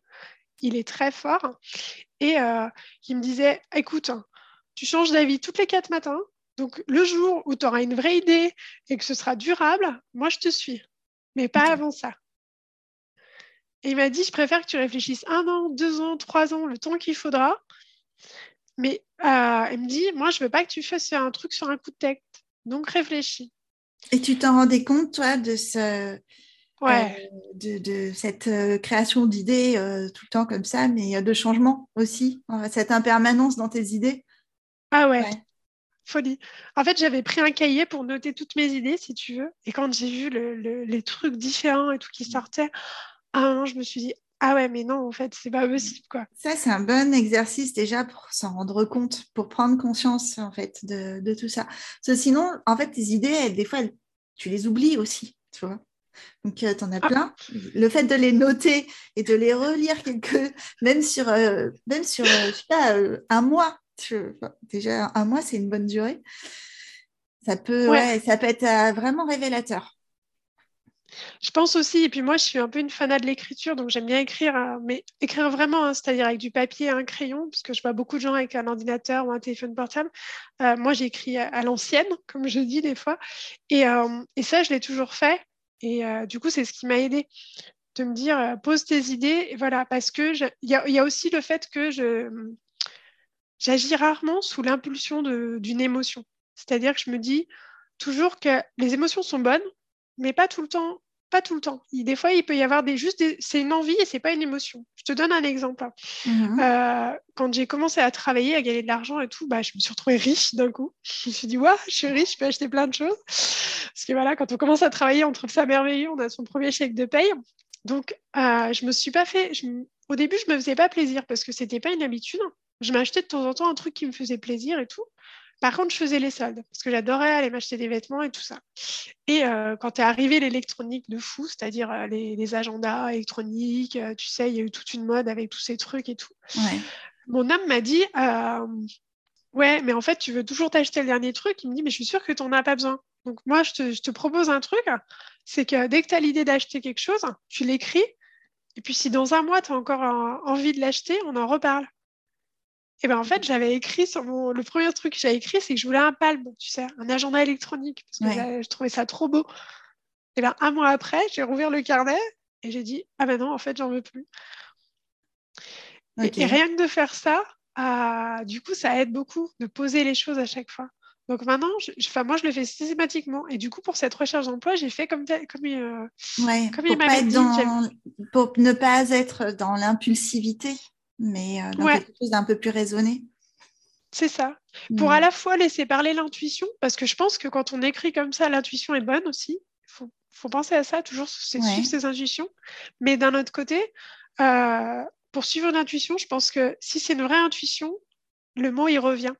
il est très fort. Et euh, il me disait écoute, tu changes d'avis toutes les quatre matins. Donc, le jour où tu auras une vraie idée et que ce sera durable, moi, je te suis. Mais pas avant ça. Et il m'a dit je préfère que tu réfléchisses un an, deux ans, trois ans, le temps qu'il faudra. Mais euh, elle me dit, moi, je veux pas que tu fasses un truc sur un coup de tête. Donc, réfléchis. Et tu t'en rendais compte, toi, de, ce, ouais. Euh, de, cette euh, création d'idées tout le temps comme ça, mais de changement aussi, cette impermanence dans tes idées? Ah ouais. Folie. En fait, j'avais pris un cahier pour noter toutes mes idées, si tu veux. Et quand j'ai vu les trucs différents et tout qui sortaient, ah, je me suis dit, ah ouais, mais non, en fait, c'est pas possible, quoi. Ça, c'est un bon exercice déjà pour s'en rendre compte, pour prendre conscience, en fait, de, tout ça. Parce que sinon, en fait, tes idées, des fois, tu les oublies aussi, tu vois. Donc, euh, tu en as ah. plein. Le fait de les noter et de les relire quelques, même sur, euh, même sur euh, je sais pas, un mois. Déjà, un mois, c'est une bonne durée. Ça peut, ça peut être vraiment révélateur. Je pense aussi, et puis moi je suis un peu une fanat de l'écriture, donc j'aime bien écrire, euh, mais écrire vraiment, hein, c'est-à-dire avec du papier et un crayon, parce que je vois beaucoup de gens avec un ordinateur ou un téléphone portable. Euh, moi j'écris à, l'ancienne, comme je dis des fois, et, euh, ça je l'ai toujours fait, et du coup c'est ce qui m'a aidé de me dire pose tes idées, et voilà, parce que il y, a aussi le fait que je j'agis rarement sous l'impulsion d'une émotion, c'est-à-dire que je me dis toujours que les émotions sont bonnes, mais pas tout le temps. Pas tout le temps. des fois, il peut y avoir des juste c'est une envie et c'est pas une émotion. Je te donne un exemple. Mhm. Euh, quand j'ai commencé à travailler, à gagner de l'argent et tout, bah, je me suis retrouvée riche d'un coup. Je me suis dit, ouais, je suis riche, je peux acheter plein de choses. Parce que voilà, quand on commence à travailler, on trouve ça merveilleux, on a son premier chèque de paye. Donc, euh, je me suis pas fait. Au début, je me faisais pas plaisir parce que c'était pas une habitude. Je m'achetais de temps en temps un truc qui me faisait plaisir et tout. Par contre, je faisais les soldes parce que j'adorais aller m'acheter des vêtements et tout ça. Et euh, quand est arrivé l'électronique de fou, c'est-à-dire euh, les, agendas électroniques, euh, tu sais, il y a eu toute une mode avec tous ces trucs et tout. Mon homme m'a dit Ouais, mais en fait, tu veux toujours t'acheter le dernier truc? Il me dit, mais je suis sûre que tu n'en as pas besoin. Donc, moi, je te, propose un truc c'est que dès que tu as l'idée d'acheter quelque chose, tu l'écris. Et puis, si dans un mois, tu as encore envie de l'acheter, on en reparle. Et bien, en fait, j'avais écrit sur mon. Le premier truc que j'avais écrit, c'est que je voulais un palme, tu sais, un agenda électronique, parce que je trouvais ça trop beau. Et bien, un mois après, j'ai rouvert le carnet et j'ai dit, ah ben non, en fait, j'en veux plus. Et, rien que de faire ça, ah, du coup, ça aide beaucoup de poser les choses à chaque fois. Donc maintenant, je, moi, je le fais systématiquement. Et du coup, pour cette recherche d'emploi, j'ai fait comme, comme, euh, comme il m'avait dit. pour ne pas être dans l'impulsivité, mais euh, dans quelque chose d'un peu plus raisonné. C'est ça. Pour à la fois laisser parler l'intuition, parce que je pense que quand on écrit comme ça, l'intuition est bonne aussi. Il faut, faut, penser à ça, toujours suivre ses intuitions. Mais d'un autre côté, euh, pour suivre l'intuition, je pense que si c'est une vraie intuition, le mot il revient.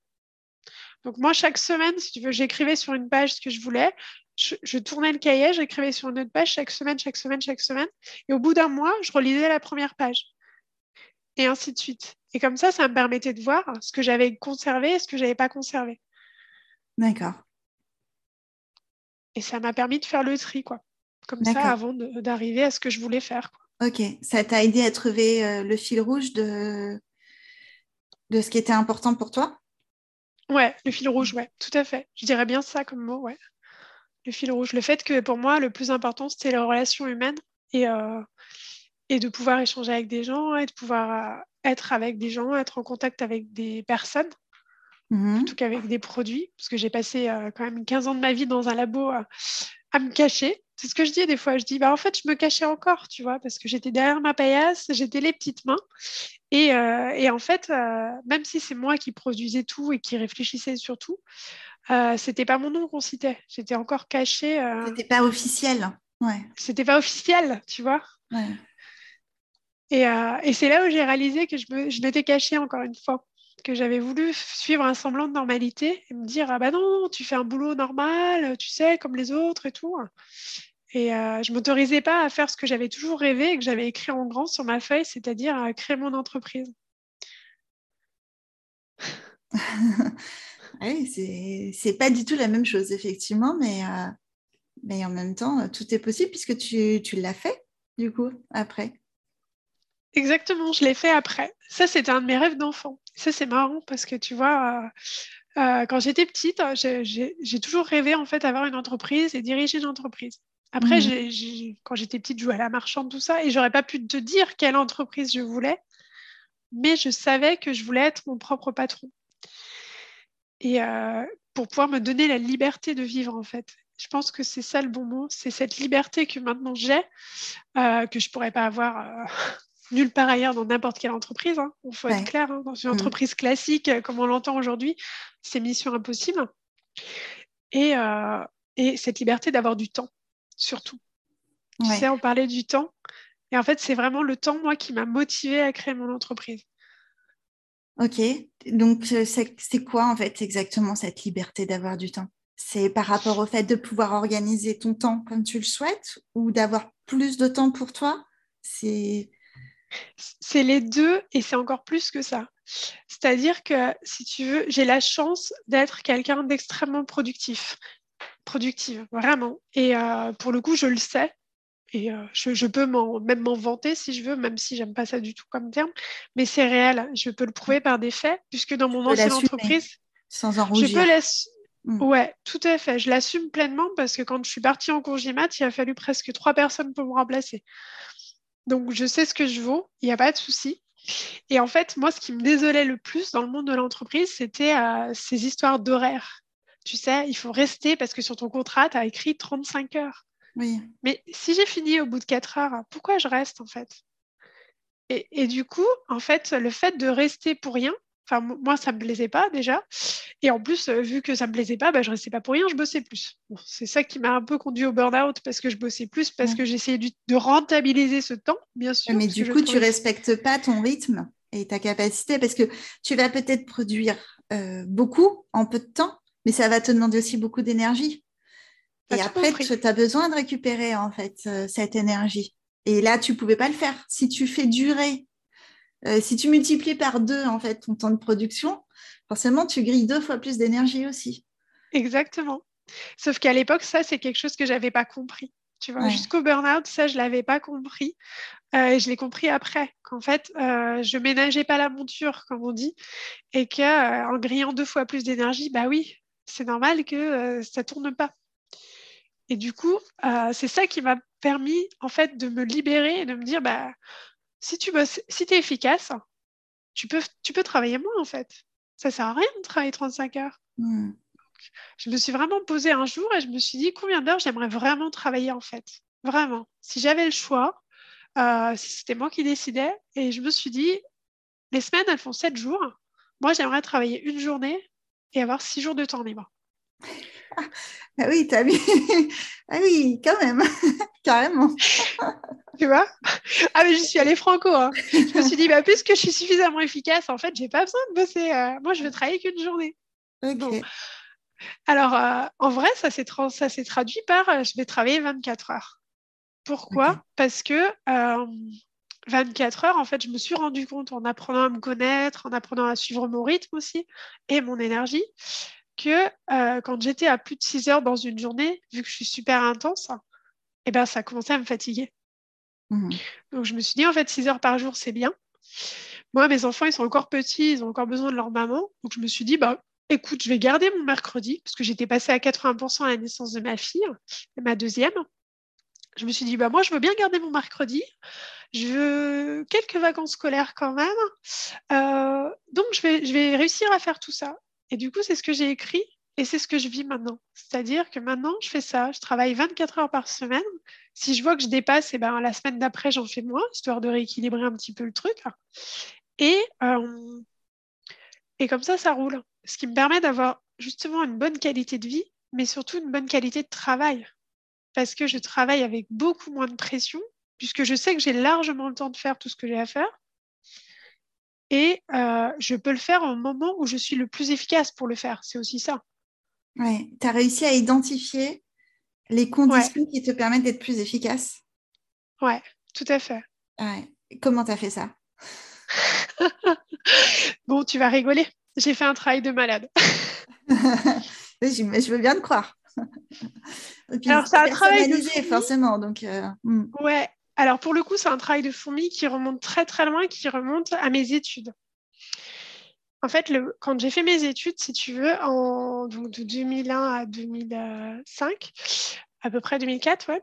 Donc moi, chaque semaine, si tu veux, j'écrivais sur une page ce que je voulais. Je, tournais le cahier, j'écrivais sur une autre page chaque semaine, chaque semaine, chaque semaine. Et au bout d'un mois, je relisais la première page. Et ainsi de suite. Et comme ça, ça me permettait de voir ce que j'avais conservé et ce que je n'avais pas conservé. D'accord. Et ça m'a permis de faire le tri, quoi. Comme ça, avant d'arriver à ce que je voulais faire. Ok, ça t'a aidé à trouver euh, le fil rouge de... de ce qui était important pour toi? Ouais, le fil rouge, ouais, tout à fait. Je dirais bien ça comme mot, ouais. Le fil rouge. Le fait que pour moi, le plus important, c'était les relations humaines et, euh, et de pouvoir échanger avec des gens et de pouvoir euh, être avec des gens, être en contact avec des personnes, mmh plutôt qu'avec des produits. Parce que j'ai passé euh, quand même 15 ans de ma vie dans un labo à me cacher. C'est ce que je dis des fois. Je dis, bah, en fait, je me cachais encore, tu vois, parce que j'étais derrière ma paillasse, j'étais les petites mains. Et, euh, en fait, euh, même si c'est moi qui produisais tout et qui réfléchissais sur tout, euh, c'était pas mon nom qu'on citait. J'étais encore cachée. C'était pas officiel. Ouais. C'était pas officiel, tu vois. Et, c'est là où j'ai réalisé que je, me, je m'étais cachée encore une fois que j'avais voulu suivre un semblant de normalité et me dire ah bah non tu fais un boulot normal tu sais comme les autres et tout. Et euh, je m'autorisais pas à faire ce que j'avais toujours rêvé et que j'avais écrit en grand sur ma feuille c'est-à-dire à créer mon entreprise. <laughs> Oui c'est pas du tout la même chose effectivement mais euh, mais en même temps tout est possible puisque tu, tu l'as fait du coup après Exactement, je l'ai fait après. Ça, c'était un de mes rêves d'enfant. Ça, c'est marrant parce que tu vois, euh, euh, quand j'étais petite, j'ai toujours rêvé en fait d'avoir une entreprise et diriger une entreprise. Après, mmh. quand j'étais petite, je jouais à la marchande, tout ça, et j'aurais pas pu te dire quelle entreprise je voulais, mais je savais que je voulais être mon propre patron. Et euh, pour pouvoir me donner la liberté de vivre, en fait. Je pense que c'est ça le bon mot, c'est cette liberté que maintenant j'ai, que je pourrais pas avoir nulle part ailleurs dans n'importe quelle entreprise. Hein. Il faut être clair, hein. dans une mm. entreprise classique, euh, comme on l'entend aujourd'hui, c'est mission impossible. Et, euh, et cette liberté d'avoir du temps, surtout. Tu sais, on parlait du temps. Et en fait, c'est vraiment le temps, moi, qui m'a motivée à créer mon entreprise. Ok. Donc, euh, c'est quoi, en fait, exactement cette liberté d'avoir du temps? C'est par rapport au fait de pouvoir organiser ton temps comme tu le souhaites ou d'avoir plus de temps pour toi? C'est c'est les deux et c'est encore plus que ça. C'est-à-dire que, si tu veux, j'ai la chance d'être quelqu'un d'extrêmement productif. Productive, vraiment. Et euh, pour le coup, je le sais. Et euh, je, peux même m'en vanter si je veux, même si j'aime pas ça du tout comme terme. Mais c'est réel. Je peux le prouver par des faits, puisque dans mon ancienne entreprise, sans en rougir. Je peux mm. Ouais, tout à fait. Je l'assume pleinement parce que quand je suis partie en congé mat, il a fallu presque trois personnes pour me remplacer. Donc, je sais ce que je vaux, il n'y a pas de souci. Et en fait, moi, ce qui me désolait le plus dans le monde de l'entreprise, c'était euh, ces histoires d'horaire. Tu sais, il faut rester parce que sur ton contrat, tu as écrit 35 heures. Oui. Mais si j'ai fini au bout de 4 heures, pourquoi je reste en fait? Et, et, du coup, en fait, le fait de rester pour rien, Enfin, moi, ça me plaisait pas déjà. Et en plus, euh, vu que ça me plaisait pas, bah, je restais pas pour rien, je bossais plus. c'est ça qui m'a un peu conduit au burn-out parce que je bossais plus, parce que j'essayais de rentabiliser ce temps, bien sûr. Mais du coup, tu respectes pas ton rythme et ta capacité parce que tu vas peut-être produire euh, beaucoup en peu de temps, mais ça va te demander aussi beaucoup d'énergie. Et après, tu as besoin de récupérer en fait euh, cette énergie. Et là, tu pouvais pas le faire. Si tu fais durer euh, si tu multiplies par deux en fait ton temps de production, forcément, tu grilles deux fois plus d'énergie aussi. Exactement. Sauf qu'à l'époque, ça, c'est quelque chose que j'avais pas compris. Tu vois, jusqu'au burn-out, ça, je l'avais pas compris. Euh, et je l'ai compris après, qu'en fait, euh, je ménageais pas la monture, comme on dit, et que euh, en grillant deux fois plus d'énergie, bah oui, c'est normal que ça tourne pas. Et du coup, c'est ça qui m'a permis, en fait, de me libérer et de me dire, bah, si tu bosses, si es efficace, tu peux, tu peux travailler moins, en fait. Ça sert à rien de travailler 35 heures. Hmm je me suis vraiment posée un jour et je me suis dit combien d'heures j'aimerais vraiment travailler en fait? Vraiment. Si j'avais le choix, euh, si c'était moi qui décidais, et je me suis dit, les semaines, elles font sept jours. Moi, j'aimerais travailler une journée et avoir six jours de temps libre. Ah oui, t'as vu <laughs> Ah oui, quand même, <laughs> carrément. <laughs> tu vois? Ah mais je suis allée franco. Hein. Je me suis dit, bah, puisque je suis suffisamment efficace, en fait, j'ai pas besoin de bosser. Euh, moi, je veux travailler qu'une journée. Alors, euh, en vrai, ça s'est, traduit par euh, je vais travailler 24 heures. Pourquoi? Parce que 24 euh, heures, en fait, je me suis rendu compte en apprenant à me connaître, en apprenant à suivre mon rythme aussi et mon énergie, que quand j'étais à plus de 6 heures dans une journée, vu que je suis super intense, eh ben, ça commençait à me fatiguer. Mmh. Donc, je me suis dit, en fait, 6 heures par jour, c'est bien. Moi, mes enfants, ils sont encore petits, ils ont encore besoin de leur maman. Donc, je me suis dit, bah, écoute, je vais garder mon mercredi, parce que j'étais passée à 80% à la naissance de ma fille, ma deuxième. Je me suis dit, bah, moi, je veux bien garder mon mercredi. Je veux quelques vacances scolaires quand même. Euh, donc, je vais, je vais réussir à faire tout ça. Et du coup, c'est ce que j'ai écrit et c'est ce que je vis maintenant. C'est-à-dire que maintenant, je fais ça. Je travaille 24 heures par semaine. Si je vois que je dépasse, eh ben, la semaine d'après, j'en fais moins, histoire de rééquilibrer un petit peu le truc. Et, euh, et comme ça, ça roule ce qui me permet d'avoir justement une bonne qualité de vie, mais surtout une bonne qualité de travail. Parce que je travaille avec beaucoup moins de pression, puisque je sais que j'ai largement le temps de faire tout ce que j'ai à faire. Et euh, je peux le faire au moment où je suis le plus efficace pour le faire. C'est aussi ça. Oui, tu as réussi à identifier les conditions qui te permettent d'être plus efficace? Ouais, tout à fait. Comment tu as fait ça? <laughs> Bon, tu vas rigoler. J'ai fait un travail de malade. <laughs> je veux bien te croire. Alors, c'est un travail de forcément. Donc, euh, hmm. Ouais. Alors, pour le coup, c'est un travail de fourmi qui remonte très, très loin, qui remonte à mes études. En fait, le, quand j'ai fait mes études, si tu veux, en, donc de 2001 à 2005, à peu près 2004, ouais.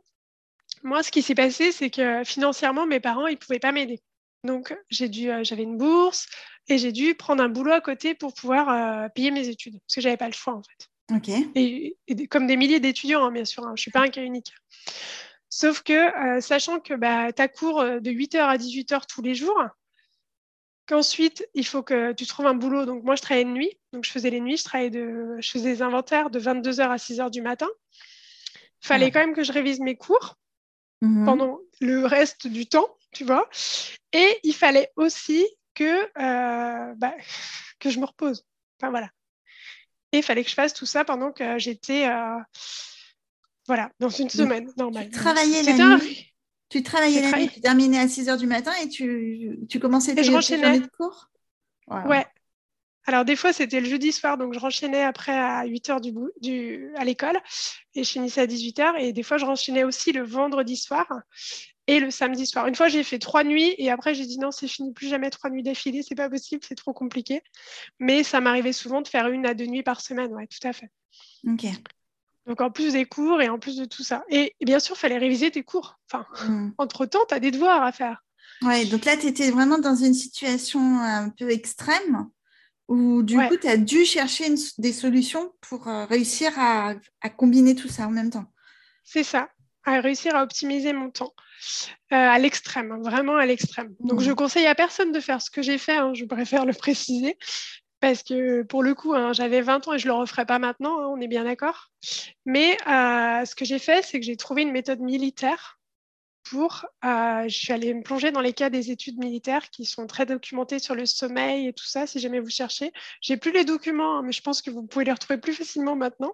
Moi, ce qui s'est passé, c'est que financièrement, mes parents, ils ne pouvaient pas m'aider. Donc, j'ai dû, euh, j'avais une bourse, et j'ai dû prendre un boulot à côté pour pouvoir euh, payer mes études, parce que j'avais pas le choix en fait. Et, comme des milliers d'étudiants, hein, bien sûr, hein, je suis pas un cas unique. Sauf que, euh, sachant que bah, tu as cours euh, de 8h à 18h tous les jours, qu'ensuite, il faut que tu trouves un boulot. Donc, moi, je travaillais de nuit. Donc, je faisais les nuits. Je, travaillais de... je faisais des inventaires de 22h à 6h du matin. Il fallait quand même que je révise mes cours mhm. pendant le reste du temps, tu vois. Et il fallait aussi que, euh, bah, que je me repose. Enfin, voilà. Et il fallait que je fasse tout ça pendant que j'étais euh, voilà, dans une semaine normale. Tu travaillais la nuit Tu travaillais la nuit, tu terminais à 6 h du matin et tu, tu commençais tes, journées de cours? Ouais. Alors des fois c'était le jeudi soir, donc je renchaînais après à 8 h du, du, à l'école et je finissais à 18 h. Et des fois je renchaînais aussi le vendredi soir et le samedi soir. Une fois, j'ai fait trois nuits et après, j'ai dit non, c'est fini, plus jamais trois nuits d'affilée, c'est pas possible, c'est trop compliqué. Mais ça m'arrivait souvent de faire une à deux nuits par semaine, ouais, tout à fait. Ok. Donc en plus des cours et en plus de tout ça. Et, bien sûr, il fallait réviser tes cours. Enfin, hmm. entre-temps, tu as des devoirs à faire. Ouais, donc là, tu étais vraiment dans une situation un peu extrême où du coup, tu as dû chercher des solutions pour euh, réussir à, à combiner tout ça en même temps. C'est ça, à réussir à optimiser mon temps. Euh, à l'extrême, hein, vraiment à l'extrême. Donc, je mmh. conseille à personne de faire ce que j'ai fait, hein, je préfère le préciser, parce que pour le coup, hein, j'avais 20 ans et je ne le referai pas maintenant, on est bien d'accord. Mais euh, ce que j'ai fait, c'est que j'ai trouvé une méthode militaire pour. Euh, je suis allée me plonger dans les cas des études militaires qui sont très documentées sur le sommeil et tout ça, si jamais vous cherchez. J'ai plus les documents, hein, mais je pense que vous pouvez les retrouver plus facilement maintenant.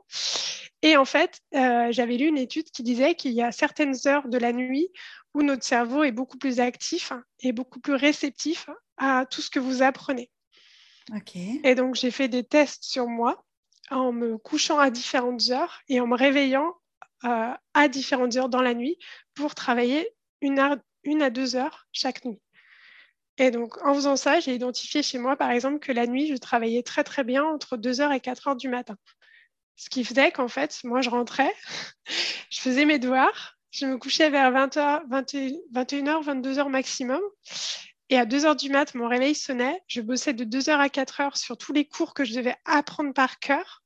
Et en fait, euh, j'avais lu une étude qui disait qu'il y a certaines heures de la nuit où notre cerveau est beaucoup plus actif et beaucoup plus réceptif à tout ce que vous apprenez. Et donc, j'ai fait des tests sur moi en me couchant à différentes heures et en me réveillant euh, à différentes heures dans la nuit pour travailler une, heure, une à deux heures chaque nuit. Et donc, en faisant ça, j'ai identifié chez moi, par exemple, que la nuit, je travaillais très, très bien entre 2h et 4h du matin. Ce qui faisait qu'en fait, moi, je rentrais, <laughs> je faisais mes devoirs, je me couchais vers 20h, 21h, 22h maximum. Et à 2h du mat, mon réveil sonnait. Je bossais de 2h à 4h sur tous les cours que je devais apprendre par cœur.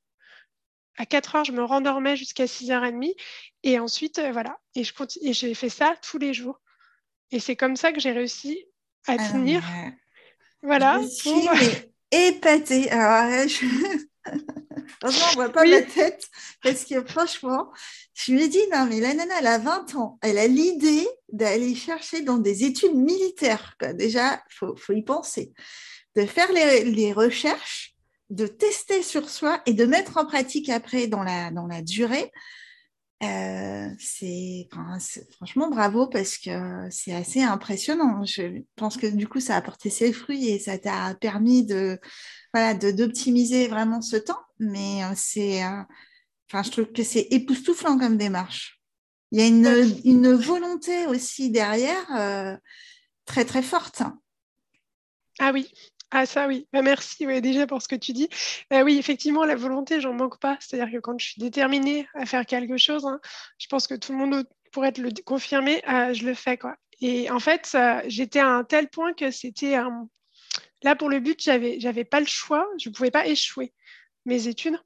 À 4h, je me rendormais jusqu'à 6h30. Et ensuite, euh, voilà. Et, je et j'ai fait ça tous les jours. Et c'est comme ça que j'ai réussi à ah tenir. Voilà. Je suis épatée. Alors, je... <laughs> Franchement, on voit pas ma tête parce que franchement, je me dis, non, mais la nana, elle a 20 ans. Elle a l'idée d'aller chercher dans des études militaires. Déjà, il faut, faut, y penser. De faire les, les, recherches, de tester sur soi et de mettre en pratique après dans la, dans la durée. Euh, c'est franchement bravo parce que c'est assez impressionnant. Je pense que du coup, ça a porté ses fruits et ça t'a permis de voilà d'optimiser vraiment ce temps. Mais euh, c'est, euh, enfin, je trouve que c'est époustouflant comme démarche. Il y a une, une volonté aussi derrière très très forte. Ah oui, ah ça oui, bah, merci déjà pour ce que tu dis. Bah, oui, effectivement, la volonté, j'en manque pas. C'est-à-dire que quand je suis déterminée à faire quelque chose, hein, je pense que tout le monde pourrait te le confirmer, euh, je le fais. quoi. Et en fait, j'étais à un tel point que c'était... Là, pour le but, j'avais, j'avais pas le choix, je ne pouvais pas échouer mes études.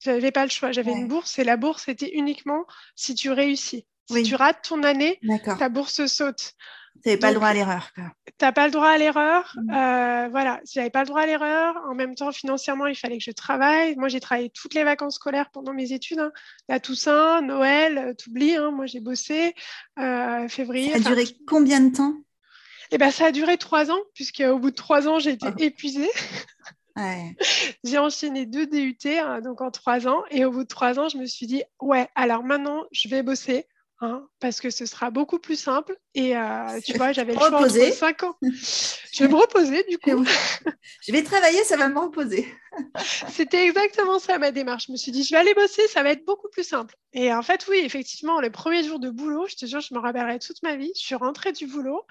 J'avais pas le choix. J'avais une bourse et la bourse, c'était uniquement si tu réussis. Si tu rates ton année, ta bourse saute. Tu n'avais pas le droit à l'erreur. Tu n'as pas le droit à l'erreur. Mm. Euh, voilà, j'avais pas le droit à l'erreur, en même temps, financièrement, il fallait que je travaille. Moi, j'ai travaillé toutes les vacances scolaires pendant mes études. Hein. La Toussaint, Noël, euh, t'oublies, hein, moi, j'ai bossé. Euh, février. Ça a duré combien de temps? Eh ben, Ça a duré trois ans, puisqu'au bout de trois ans, j'ai été oh. épuisée. <laughs> j'ai enchaîné deux DUT, hein, donc en trois ans. Et au bout de trois ans, je me suis dit, ouais, alors maintenant, je vais bosser. Hein, parce que ce sera beaucoup plus simple. Et euh, tu vois, j'avais le choix entre 5 ans. <laughs> Je vais me reposer du coup. je vais travailler, ça va me reposer. <laughs> C'était exactement ça ma démarche. Je me suis dit, je vais aller bosser, ça va être beaucoup plus simple. Et en fait, oui, effectivement, le premier jour de boulot, je te jure, je me rappellerai toute ma vie. Je suis rentrée du boulot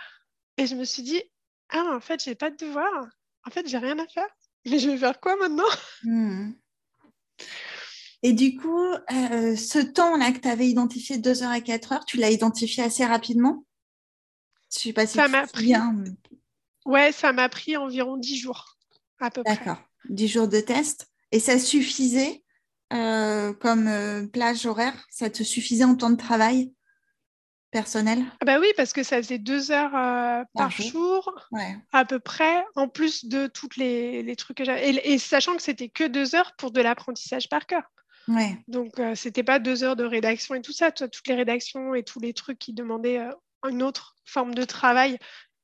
et je me suis dit, ah, en fait, j'ai pas de devoir. En fait, j'ai rien à faire. Mais je vais faire quoi maintenant? Hmm. Et du coup, euh, ce temps-là que tu avais identifié 2 heures à 4 heures, tu l'as identifié assez rapidement? Je sais pas si ça m'a pris. Bien. Ouais, ça m'a pris environ 10 jours, à peu près. D'accord. 10 jours de test. Et ça suffisait euh, comme euh, plage horaire? Ça te suffisait en temps de travail? Personnel? Ah Bah oui, parce que ça faisait 2 heures par, jour, à peu près, en plus de toutes les, trucs que j'avais. Et, et, sachant que c'était que 2 heures pour de l'apprentissage par cœur. Donc, euh, c'était pas deux heures de rédaction et tout ça. toutes les rédactions et tous les trucs qui demandaient euh, une autre forme de travail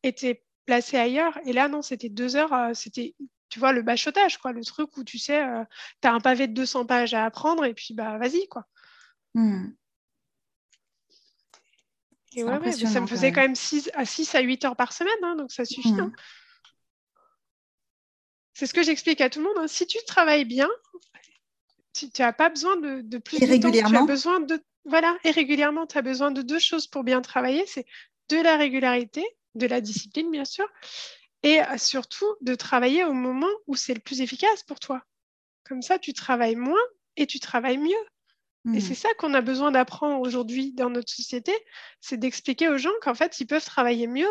étaient placés ailleurs. Et là, non, c'était deux heures. Euh, c'était, tu vois, le bachotage, quoi. Le truc où tu sais, tu as un pavé de 200 pages à apprendre et puis, bah, vas-y, quoi. Hmm. Et ouais, ça me faisait quand même 6 à, 6 à 8 heures par semaine, hein, donc ça suffit. Hmm. Hein. C'est ce que j'explique à tout le monde. Hein. Si tu travailles bien, tu n'as pas besoin de, plus de temps. Tu as besoin de voilà, et régulièrement, tu as besoin de deux choses pour bien travailler. C'est de la régularité, de la discipline, bien sûr, et surtout de travailler au moment où c'est le plus efficace pour toi. Comme ça, tu travailles moins et tu travailles mieux. Et hmm. c'est ça qu'on a besoin d'apprendre aujourd'hui dans notre société, c'est d'expliquer aux gens qu'en fait, ils peuvent travailler mieux.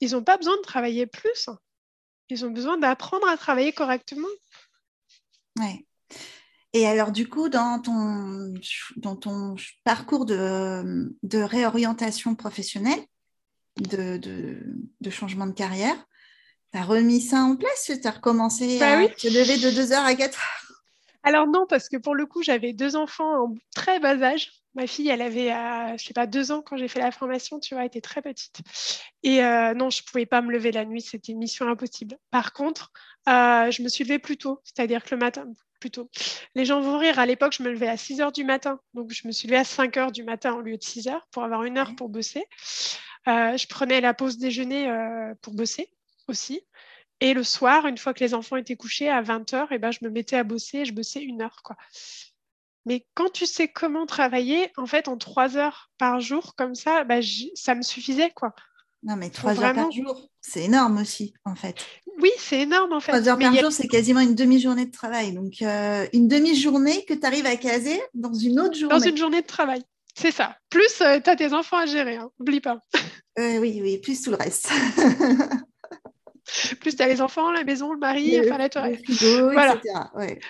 Ils n'ont pas besoin de travailler plus. Ils ont besoin d'apprendre à travailler correctement. Ouais. Et alors, du coup, dans ton, dans ton parcours de, de réorientation professionnelle, de, de, changement de carrière, tu as remis ça en place Tu as recommencé bah à te lever de 2 heures à 4 heures? Alors non, parce que pour le coup, j'avais deux enfants en très bas âge. Ma fille, elle avait, euh, je sais pas, deux ans quand j'ai fait la formation, tu vois, elle était très petite. Et euh, non, je pouvais pas me lever la nuit, c'était mission impossible. Par contre, euh, je me suis levée plus tôt, c'est-à-dire que le matin, plutôt. Les gens vont rire. À l'époque, je me levais à 6 heures du matin. Donc, je me suis levée à 5 heures du matin au lieu de 6 heures pour avoir une heure pour bosser. Euh, je prenais la pause déjeuner pour bosser aussi. Et le soir, une fois que les enfants étaient couchés, à 20h, et ben, je me mettais à bosser et je bossais une heure. Quoi. Mais quand tu sais comment travailler, en fait, en trois heures par jour, comme ça, bah, ça me suffisait. quoi. Non, mais trois heures par jour, c'est énorme aussi, en fait. Oui, c'est énorme, en fait. Trois heures par jour, c'est quasiment une demi-journée de travail. Donc, euh, une demi-journée que tu arrives à caser dans une autre journée. Dans une journée de travail, c'est ça. Plus, euh, tu as tes enfants à gérer, hein. n'oublie pas. Euh, oui, oui, plus tout le reste. <laughs> plus tu as les enfants, la maison, le mari, enfin la toilette. Voilà. Etc.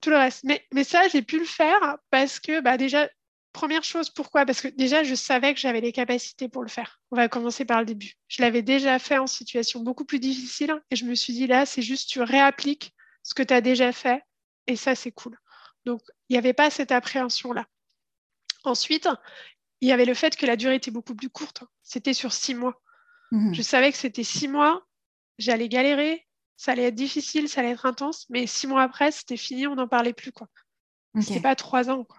Tout le reste. Mais, mais ça, j'ai pu le faire parce que bah, déjà, Première chose, pourquoi? Parce que déjà, je savais que j'avais les capacités pour le faire. On va commencer par le début. Je l'avais déjà fait en situation beaucoup plus difficile et je me suis dit là, c'est juste tu réappliques ce que tu as déjà fait et ça, c'est cool. Donc, il n'y avait pas cette appréhension-là. Ensuite, il y avait le fait que la durée était beaucoup plus courte. C'était sur six mois. Mhm. Je savais que c'était six mois, j'allais galérer, ça allait être difficile, ça allait être intense, mais six mois après, c'était fini, on n'en parlait plus. quoi. C'était pas trois ans. Quoi.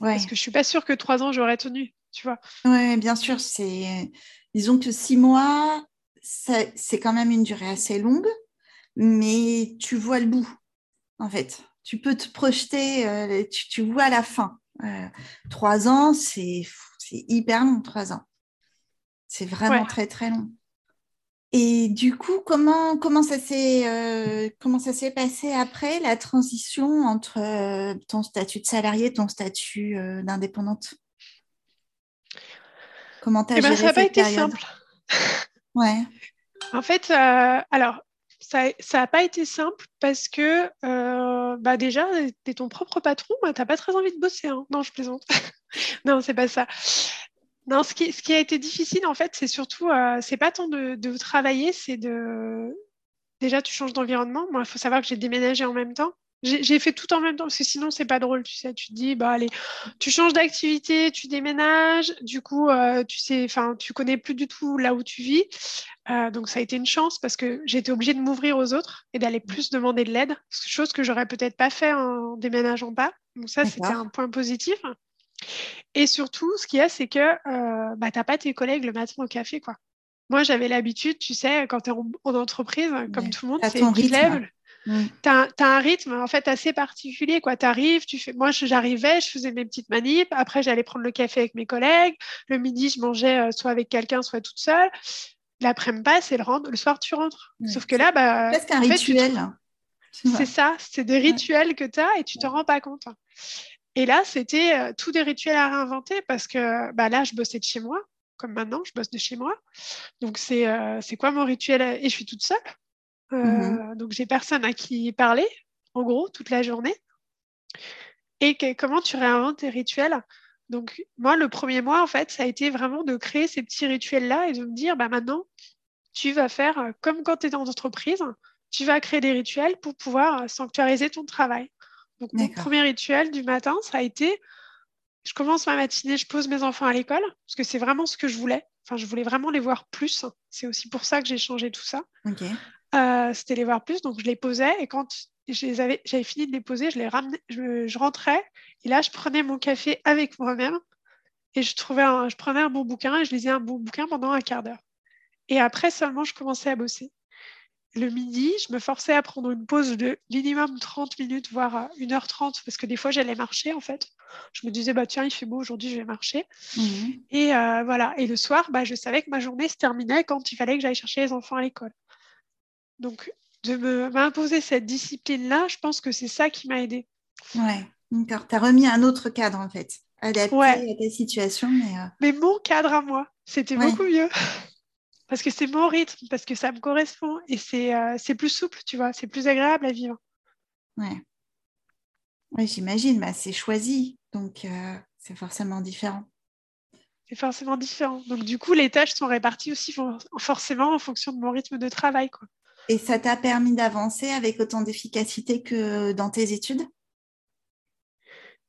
Parce que je suis pas sûre que trois ans j'aurais tenu, tu vois. Oui, bien sûr. C'est, disons que six mois, c'est quand même une durée assez longue, mais tu vois le bout, en fait. Tu peux te projeter, euh, tu, vois la fin. Euh, trois ans, c'est hyper long, trois ans. C'est vraiment très, très long. Et du coup, comment, comment ça s'est euh, comment ça s'est passé après la transition entre euh, ton statut de salarié et ton statut euh, d'indépendante? Comment tu as eh ben, Ça n'a pas été simple. <laughs> ouais. En fait, alors, ça n'a pas été simple parce que bah déjà, tu es ton propre patron, tu n'as pas très envie de bosser. Hein. Non, je plaisante. <laughs> non, c'est pas ça. Non, ce qui, a été difficile, en fait, c'est surtout, euh, c'est pas tant de, travailler, c'est de. Déjà, tu changes d'environnement. Moi, il faut savoir que j'ai déménagé en même temps. J'ai fait tout en même temps parce que sinon, c'est pas drôle, tu sais. Tu te dis, bah allez, tu changes d'activité, tu déménages. Du coup, euh, tu sais, enfin, tu connais plus du tout là où tu vis. Euh, donc, ça a été une chance parce que j'étais obligée de m'ouvrir aux autres et d'aller plus demander de l'aide, chose que j'aurais peut-être pas fait en déménageant pas. Donc, ça, c'était un point positif. Et surtout, ce qu'il y a, c'est que euh, bah, tu n'as pas tes collègues le matin au café. quoi. Moi, j'avais l'habitude, tu sais, quand tu es en, entreprise, comme tout le monde, c'est qui lève. Tu as, un rythme en fait assez particulier. Tu arrives, tu fais... moi j'arrivais, je faisais mes petites manips, après j'allais prendre le café avec mes collègues, le midi je mangeais euh, soit avec quelqu'un, soit toute seule. L'après-midi passe et le, le soir tu rentres. Sauf que là, bah, presque un rituel. C'est ça, c'est des rituels que tu as et tu te rends pas compte. Et là, c'était euh, tous des rituels à réinventer parce que bah, là, je bossais de chez moi, comme maintenant, je bosse de chez moi. Donc, c'est euh, quoi mon rituel? Et je suis toute seule. Euh, mmh donc, j'ai personne à qui parler, en gros, toute la journée. Et comment tu réinventes tes rituels? Donc, moi, le premier mois, en fait, ça a été vraiment de créer ces petits rituels-là et de me dire, bah, maintenant, tu vas faire comme quand tu es dans entreprise, tu vas créer des rituels pour pouvoir sanctuariser ton travail. Donc, mon premier rituel du matin, ça a été je commence ma matinée, je pose mes enfants à l'école, parce que c'est vraiment ce que je voulais. Enfin, je voulais vraiment les voir plus. C'est aussi pour ça que j'ai changé tout ça. Euh, c'était les voir plus, donc je les posais et quand j'avais fini de les poser, je les ramenais, je, rentrais et là je prenais mon café avec moi-même et je trouvais, je prenais un bon bouquin et je lisais un bon bouquin pendant un quart d'heure. Et après seulement je commençais à bosser le midi, je me forçais à prendre une pause de minimum 30 minutes, voire 1h30, parce que des fois, j'allais marcher, en fait. Je me disais, bah, tiens, il fait beau aujourd'hui, je vais marcher. Mhm. Et euh, voilà. Et le soir, bah, je savais que ma journée se terminait quand il fallait que j'aille chercher les enfants à l'école. Donc, de m'imposer cette discipline-là, je pense que c'est ça qui m'a aidée. Ouais, d'accord. Tu as remis un autre cadre, en fait, adapté à ta situation. Mais, euh, mais mon cadre à moi, c'était beaucoup mieux parce que c'est mon rythme, parce que ça me correspond et c'est euh, plus souple, tu vois, c'est plus agréable à vivre. Ouais. Oui, j'imagine, bah, c'est choisi, donc euh, c'est forcément différent. C'est forcément différent. Donc du coup, les tâches sont réparties aussi forcément en fonction de mon rythme de travail. Quoi. Et ça t'a permis d'avancer avec autant d'efficacité que dans tes études?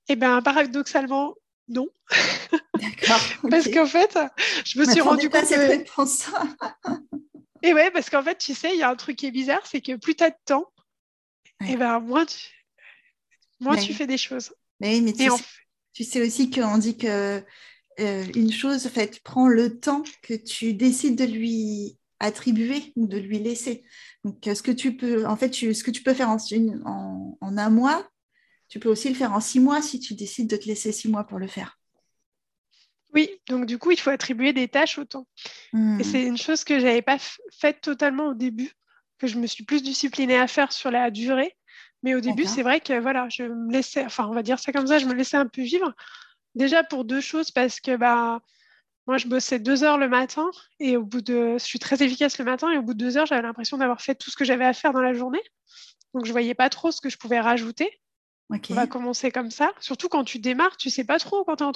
Eh bien, paradoxalement, non. <laughs> D'accord. <laughs> parce qu'en fait, je me suis rendu compte. <laughs> Et ouais, parce qu'en fait, tu sais, il y a un truc qui est bizarre, c'est que plus tu as de temps, et ben moins tu, moins tu fais des choses. Mais oui, mais tu, sais, aussi qu'on dit que euh, une chose, en fait, prend le temps que tu décides de lui attribuer ou de lui laisser. Donc, ce que tu peux, en fait, ce que tu peux faire en, en, un mois, tu peux aussi le faire en six mois si tu décides de te laisser six mois pour le faire. Oui, donc du coup, il faut attribuer des tâches au temps. Et hmm. c'est une chose que je n'avais pas faite totalement au début, que je me suis plus disciplinée à faire sur la durée. Mais au début, c'est vrai que voilà, je me laissais, enfin, on va dire ça comme ça, je me laissais un peu vivre. Déjà pour deux choses, parce que bah, moi, je bossais deux heures le matin et au bout de, je suis très efficace le matin et au bout de deux heures, j'avais l'impression d'avoir fait tout ce que j'avais à faire dans la journée. Donc, je voyais pas trop ce que je pouvais rajouter. On va commencer comme ça. Surtout quand tu démarres, tu sais pas trop quand tu es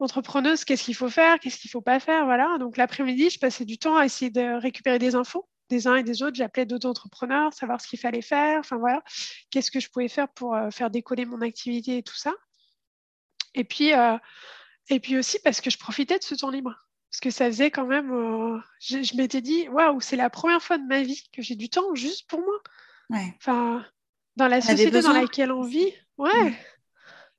entrepreneuse, qu'est-ce qu'il faut faire, qu'est-ce qu'il faut pas faire. Voilà. Donc, l'après-midi, je passais du temps à essayer de récupérer des infos des uns et des autres. J'appelais d'autres entrepreneurs, savoir ce qu'il fallait faire. Enfin, voilà. Qu'est-ce que je pouvais faire pour euh, faire décoller mon activité et tout ça. Et puis, euh, et puis aussi parce que je profitais de ce temps libre. Parce que ça faisait quand même. Euh, je, m'étais dit, waouh, c'est la première fois de ma vie que j'ai du temps juste pour moi. Enfin, dans la société dans laquelle on vit, ouais.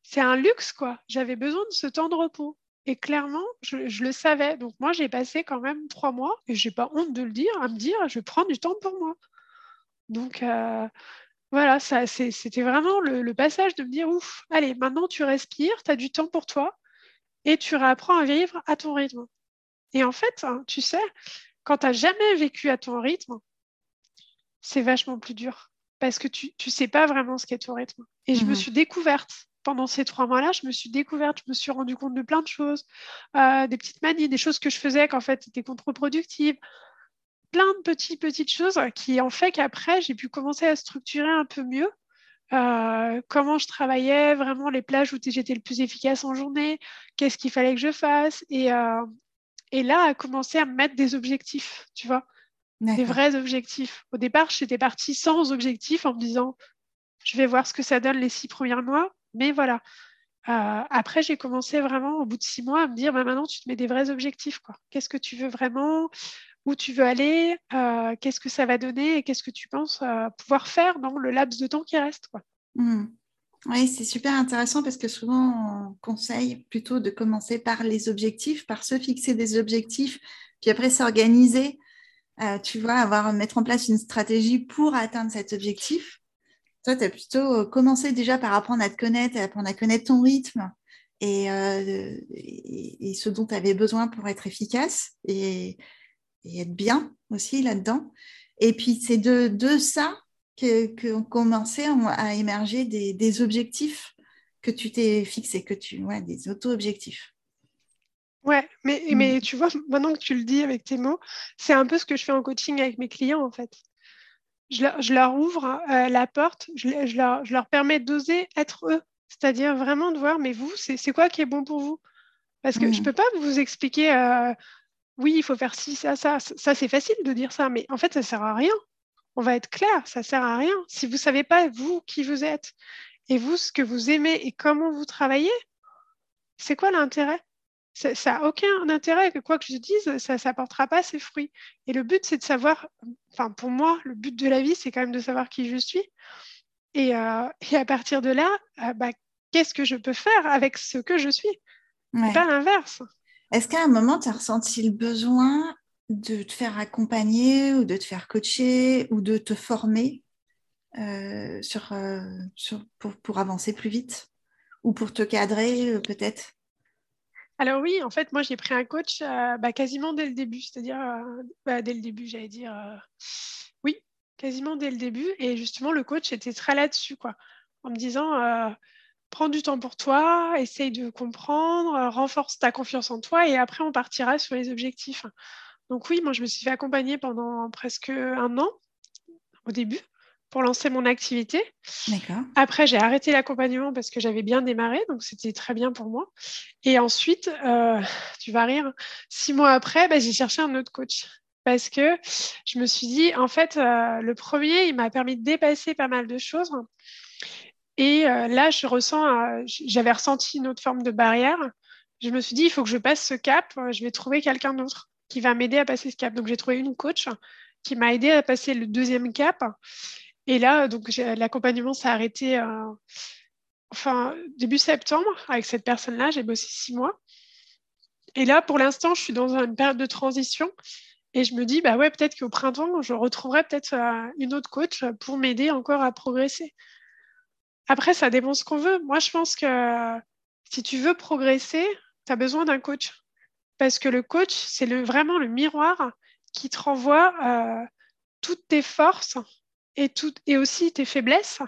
C'est un luxe, quoi. J'avais besoin de ce temps de repos. Et clairement, je, le savais. Donc moi, j'ai passé quand même trois mois, et j'ai pas honte de le dire, à me dire, je prends du temps pour moi. Donc euh, voilà, ça, c'était vraiment le, le, passage de me dire, ouf, allez, maintenant tu respires, tu as du temps pour toi et tu réapprends à vivre à ton rythme. Et en fait, hein, tu sais, quand tu n'as jamais vécu à ton rythme, c'est vachement plus dur parce que tu ne sais pas vraiment ce qu'est ton rythme. Et je me mhm. suis découverte pendant ces trois mois-là, je me suis découverte, je me suis rendu compte de plein de choses, euh, des petites manies, des choses que je faisais qu'en fait étaient contre-productives, plein de petites, petites choses qui ont fait qu'après, j'ai pu commencer à structurer un peu mieux euh, comment je travaillais, vraiment les plages où j'étais le plus efficace en journée, qu'est-ce qu'il fallait que je fasse. Et, euh, et là, à commencer à me mettre des objectifs, tu vois, des vrais objectifs. Au départ, j'étais partie sans objectif en me disant, je vais voir ce que ça donne les six premiers mois, mais voilà. Euh, après, j'ai commencé vraiment au bout de six mois à me dire, bah, maintenant, tu te mets des vrais objectifs. Qu'est-ce que tu veux vraiment? Où tu veux aller, euh, qu'est-ce que ça va donner? Et qu'est-ce que tu penses euh, pouvoir faire dans le laps de temps qui reste. Quoi? Mmh. Oui, c'est super intéressant parce que souvent, on conseille plutôt de commencer par les objectifs, par se fixer des objectifs, puis après s'organiser, tu vois, avoir, mettre en place une stratégie pour atteindre cet objectif. Toi, tu as plutôt commencé déjà par apprendre à te connaître, apprendre à connaître ton rythme et, et, et ce dont tu avais besoin pour être efficace. Et, et être bien aussi là-dedans. Et puis, c'est de, de ça qu'on commençait à émerger des, objectifs que tu t'es fixé, que tu, ouais, des auto-objectifs. Ouais, mais, mm. mais tu vois, maintenant que tu le dis avec tes mots, c'est un peu ce que je fais en coaching avec mes clients, en fait. Je leur, je leur ouvre euh, la porte, je, je, leur, je, leur, permets d'oser être eux, c'est-à-dire vraiment de voir, mais vous, c'est quoi qui est bon pour vous? Parce que je ne mm. peux pas vous expliquer euh, oui, il faut faire ci, ça, ça. Ça, c'est facile de dire ça, mais en fait, ça ne sert à rien. On va être clair, ça ne sert à rien. Si vous ne savez pas, vous, qui vous êtes, et vous, ce que vous aimez et comment vous travaillez, c'est quoi l'intérêt? Ça n'a aucun intérêt que quoi que je dise, ça n'apportera pas ses fruits. Et le but, c'est de savoir, enfin pour moi, le but de la vie, c'est quand même de savoir qui je suis. Et, euh, à partir de là, euh, bah, qu'est-ce que je peux faire avec ce que je suis? Pas l'inverse. Est-ce qu'à un moment, tu as ressenti le besoin de te faire accompagner ou de te faire coacher ou de te former euh, sur, pour, avancer plus vite? Ou pour te cadrer peut-être? Alors oui, en fait, moi j'ai pris un coach bah, quasiment dès le début, c'est-à-dire bah, dès le début, j'allais dire oui, quasiment dès le début. Et justement, le coach était très là-dessus, quoi, en me disant prends du temps pour toi, essaye de comprendre, euh, renforce ta confiance en toi et après on partira sur les objectifs. Donc oui, moi je me suis fait accompagner pendant presque un an au début pour lancer mon activité. Après, j'ai arrêté l'accompagnement parce que j'avais bien démarré, donc c'était très bien pour moi. Et ensuite, euh, <laughs> tu vas rire, six mois après, bah, j'ai cherché un autre coach parce que je me suis dit, en fait, euh, le premier, il m'a permis de dépasser pas mal de choses. Et euh, là, je ressens, j'avais ressenti une autre forme de barrière. Je me suis dit, il faut que je passe ce cap. Je vais trouver quelqu'un d'autre qui va m'aider à passer ce cap. Donc, j'ai trouvé une coach qui m'a aidé à passer le deuxième cap. Et là, donc, l'accompagnement s'est arrêté euh, enfin, début septembre avec cette personne-là. J'ai bossé six mois. Et là, pour l'instant, je suis dans une période de transition. Et je me dis, bah ouais, peut-être qu'au printemps, je retrouverai peut-être euh, une autre coach pour m'aider encore à progresser. Après, ça dépend ce qu'on veut. Moi, je pense que si tu veux progresser, tu as besoin d'un coach. Parce que le coach, c'est vraiment le miroir qui te renvoie euh, toutes tes forces et, et aussi tes faiblesses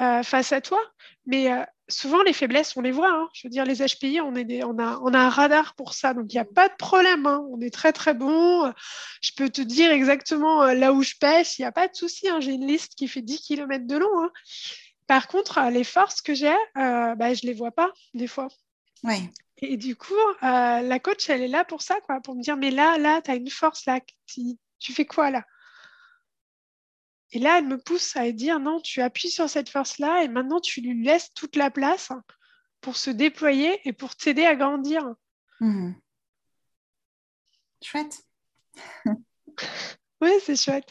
euh, face à toi. Mais euh, souvent, les faiblesses, on les voit. Hein. Je veux dire, les HPI, on, est on, a, on a un radar pour ça. Donc, il n'y a pas de problème. Hein. On est très, très bon. Je peux te dire exactement là où je pêche. Il n'y a pas de souci. Hein. J'ai une liste qui fait 10 km de long. Par contre, les forces que j'ai, bah, je ne les vois pas des fois. Oui. Et du coup, euh, la coach, elle est là pour ça, quoi, pour me dire, mais là, là, tu as une force, là, tu, fais quoi là? Et là, elle me pousse à dire, non, tu appuies sur cette force-là et maintenant, tu lui laisses toute la place pour se déployer et pour t'aider à grandir. Mmh. Chouette. <laughs> oui, c'est chouette.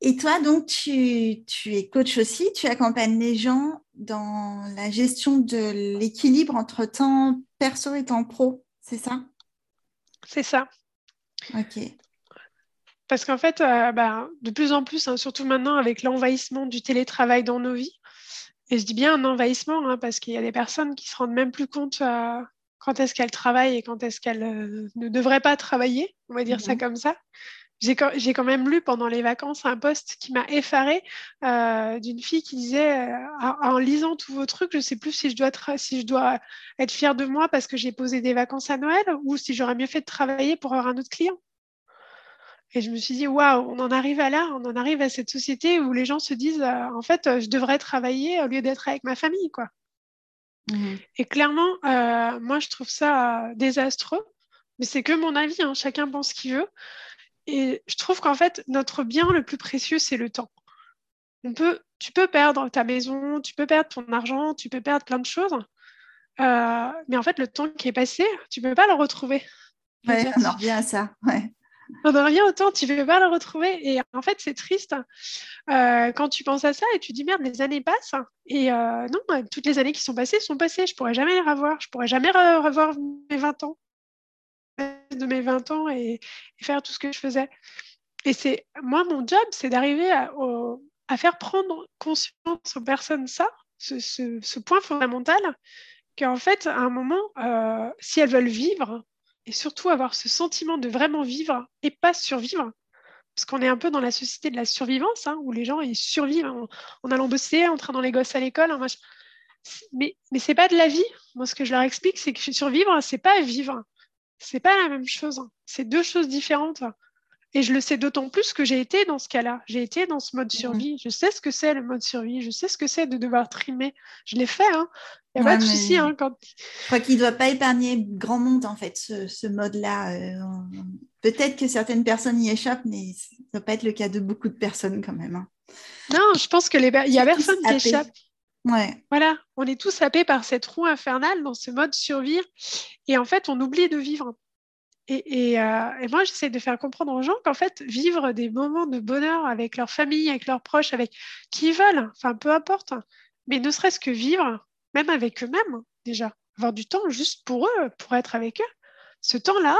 Et toi, donc, tu, es coach aussi, tu accompagnes les gens dans la gestion de l'équilibre entre temps perso et temps pro, c'est ça? C'est ça. Ok. Parce qu'en fait, euh, bah, de plus en plus, hein, surtout maintenant avec l'envahissement du télétravail dans nos vies, et je dis bien un envahissement, hein, parce qu'il y a des personnes qui se rendent même plus compte euh, quand est-ce qu'elles travaillent et quand est-ce qu'elles euh, ne devraient pas travailler, on va dire ça mhm. comme ça. J'ai quand, même lu pendant les vacances un post qui m'a effaré euh, d'une fille qui disait en, lisant tous vos trucs, je ne sais plus si je, dois si je dois être fière de moi parce que j'ai posé des vacances à Noël ou si j'aurais mieux fait de travailler pour avoir un autre client. Et je me suis dit, waouh, on en arrive à là, on en arrive à cette société où les gens se disent, euh, en fait, je devrais travailler au lieu d'être avec ma famille. quoi. Mmh. Et clairement, moi, je trouve ça désastreux. Mais c'est que mon avis, hein, chacun pense ce qu'il veut. Et je trouve qu'en fait, notre bien le plus précieux, c'est le temps. On peut, tu peux perdre ta maison, tu peux perdre ton argent, tu peux perdre plein de choses. Euh, mais en fait, le temps qui est passé, tu ne peux pas le retrouver. Ouais, on en revient à ça. Ouais. On en revient au temps, tu ne peux pas le retrouver. Et en fait, c'est triste euh, quand tu penses à ça et tu dis merde, les années passent. Et euh, non, toutes les années qui sont passées sont passées. Je pourrais jamais les revoir. Je pourrais jamais revoir mes 20 ans de mes 20 ans et, faire tout ce que je faisais. Et c'est moi, mon job, c'est d'arriver à, faire prendre conscience aux personnes ça, ce, point fondamental, qu'en fait, à un moment, euh, si elles veulent vivre, et surtout avoir ce sentiment de vraiment vivre et pas survivre, parce qu'on est un peu dans la société de la survivance, hein, où les gens ils survivent en, allant bosser, en traînant les gosses à l'école. Mais mais c'est pas de la vie. Moi, ce que je leur explique, c'est que survivre, c'est pas vivre c'est pas la même chose. C'est deux choses différentes. Et je le sais d'autant plus que j'ai été dans ce cas-là. J'ai été dans ce mode mhm. survie. Je sais ce que c'est le mode survie. Je sais ce que c'est de devoir trimer. Je l'ai fait. Hein. Il n'y a pas de souci. Hein, quand... Je crois qu'il ne doit pas épargner grand monde, en fait, ce, mode-là. Euh, peut-être que certaines personnes y échappent, mais ça ne doit pas être le cas de beaucoup de personnes quand même. Hein. Non, je pense que les... il n'y a personne qui échappe. Ouais. Voilà, on est tous happés par cette roue infernale dans ce mode survie. Et en fait, on oublie de vivre. Et, euh, et, moi, j'essaie de faire comprendre aux gens qu'en fait, vivre des moments de bonheur avec leur famille, avec leurs proches, avec qui ils veulent, enfin, peu importe, mais ne serait-ce que vivre, même avec eux-mêmes, déjà, avoir du temps juste pour eux, pour être avec eux, ce temps-là,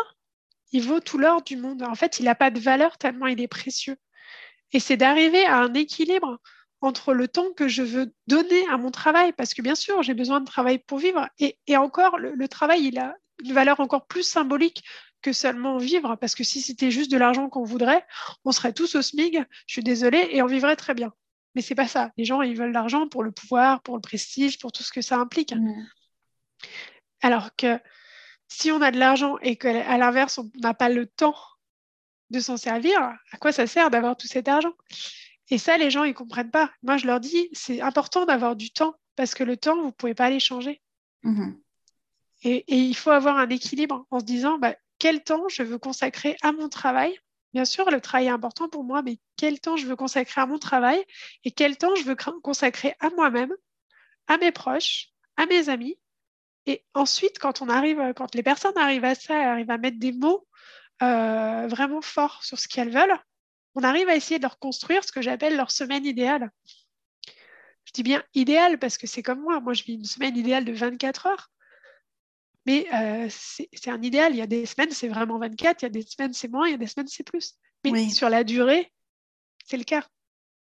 il vaut tout l'or du monde. En fait, il n'a pas de valeur tellement il est précieux. Et c'est d'arriver à un équilibre entre le temps que je veux donner à mon travail, parce que bien sûr, j'ai besoin de travail pour vivre, et, encore, le, travail, il a une valeur encore plus symbolique que seulement vivre, parce que si c'était juste de l'argent qu'on voudrait, on serait tous au SMIG, je suis désolée, et on vivrait très bien. Mais c'est pas ça. Les gens, ils veulent l'argent pour le pouvoir, pour le prestige, pour tout ce que ça implique. Mmh. Alors que si on a de l'argent et qu'à l'inverse, on n'a pas le temps de s'en servir, à quoi ça sert d'avoir tout cet argent? Et ça, les gens, ils ne comprennent pas. Moi, je leur dis, c'est important d'avoir du temps parce que le temps, vous ne pouvez pas l'échanger. Mmh et, il faut avoir un équilibre en se disant, bah, quel temps je veux consacrer à mon travail Bien sûr, le travail est important pour moi, mais quel temps je veux consacrer à mon travail et quel temps je veux consacrer à moi-même, à mes proches, à mes amis. Et ensuite, quand on arrive, quand les personnes arrivent à ça, arrivent à mettre des mots euh, vraiment forts sur ce qu'elles veulent, on arrive à essayer de leur construire ce que j'appelle leur semaine idéale. Je dis bien idéale parce que c'est comme moi. Moi, je vis une semaine idéale de 24 heures. Mais euh, c'est un idéal. Il y a des semaines, c'est vraiment 24, il y a des semaines, c'est moins, il y a des semaines, c'est plus. Mais sur la durée, c'est le cas.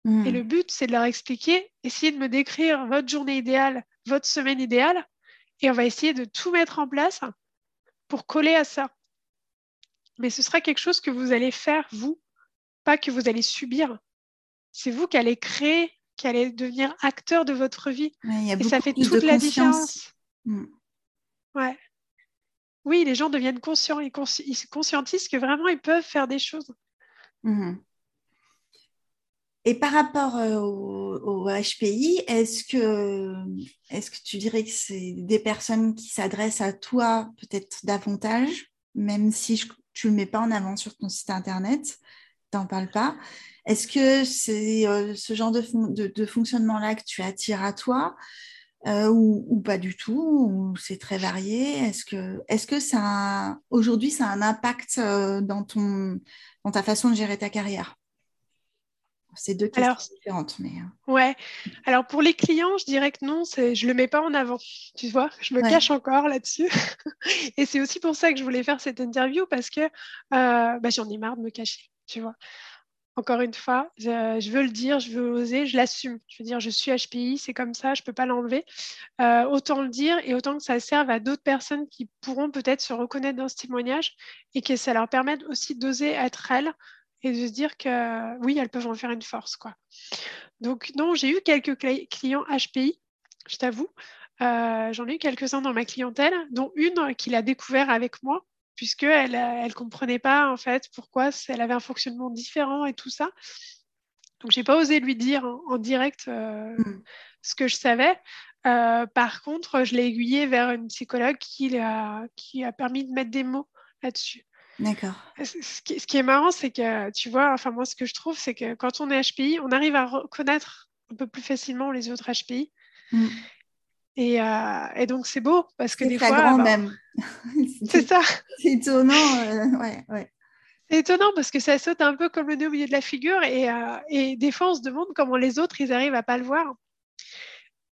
Et hmm. le but, c'est de leur expliquer, essayer de me décrire votre journée idéale, votre semaine idéale, et on va essayer de tout mettre en place pour coller à ça. Mais ce sera quelque chose que vous allez faire, vous, pas que vous allez subir. C'est vous qui allez créer, qui allez devenir acteur de votre vie. et ça fait toute la différence. Hmm. Ouais. Oui, les gens deviennent conscients, ils, ils conscientisent que vraiment ils peuvent faire des choses. Hmm. Et par rapport euh, au, HPI, est-ce que, est que tu dirais que c'est des personnes qui s'adressent à toi peut-être davantage, même si tu ne le mets pas en avant sur ton site internet, tu n'en parles pas? Est-ce que c'est euh, ce genre de, fonctionnement-là que tu attires à toi? Euh, ou, pas du tout Ou c'est très varié Est-ce que, est que ça, aujourd'hui, ça a un impact dans, ton, dans ta façon de gérer ta carrière? C'est deux questions différentes. Mais... Euh. Ouais. Alors pour les clients, je dirais que non, je ne le mets pas en avant. Tu vois, je me cache encore là-dessus. <laughs> Et c'est aussi pour ça que je voulais faire cette interview parce que euh, bah, j'en ai marre de me cacher. Tu vois. Encore une fois, je, veux le dire, je veux oser, je l'assume. Je veux dire, je suis HPI, c'est comme ça, je ne peux pas l'enlever. Euh, autant le dire et autant que ça serve à d'autres personnes qui pourront peut-être se reconnaître dans ce témoignage et que ça leur permette aussi d'oser être elles et de se dire que oui, elles peuvent en faire une force. Donc non, j'ai eu quelques clients HPI, je t'avoue. Euh, j'en ai eu quelques-uns dans ma clientèle, dont une qui l'a découvert avec moi, puisqu'elle ne comprenait pas en fait pourquoi elle avait un fonctionnement différent et tout ça. Donc j'ai pas osé lui dire en, direct euh, hmm. ce que je savais. Euh, par contre, je l'ai aiguillée vers une psychologue qui a, qui a permis de mettre des mots là-dessus. D'accord. Ce qui, est marrant, c'est que, tu vois, enfin, moi, ce que je trouve, c'est que quand on est HPI, on arrive à reconnaître un peu plus facilement les autres HPI. Euh, et, donc, c'est beau parce que des fois. Bah, même. <laughs> c'est ça. C'est étonnant. Euh, ouais, ouais. C'est étonnant parce que ça saute un peu comme le nez au milieu de la figure et, euh, et des fois, on se demande comment les autres, ils arrivent à pas le voir.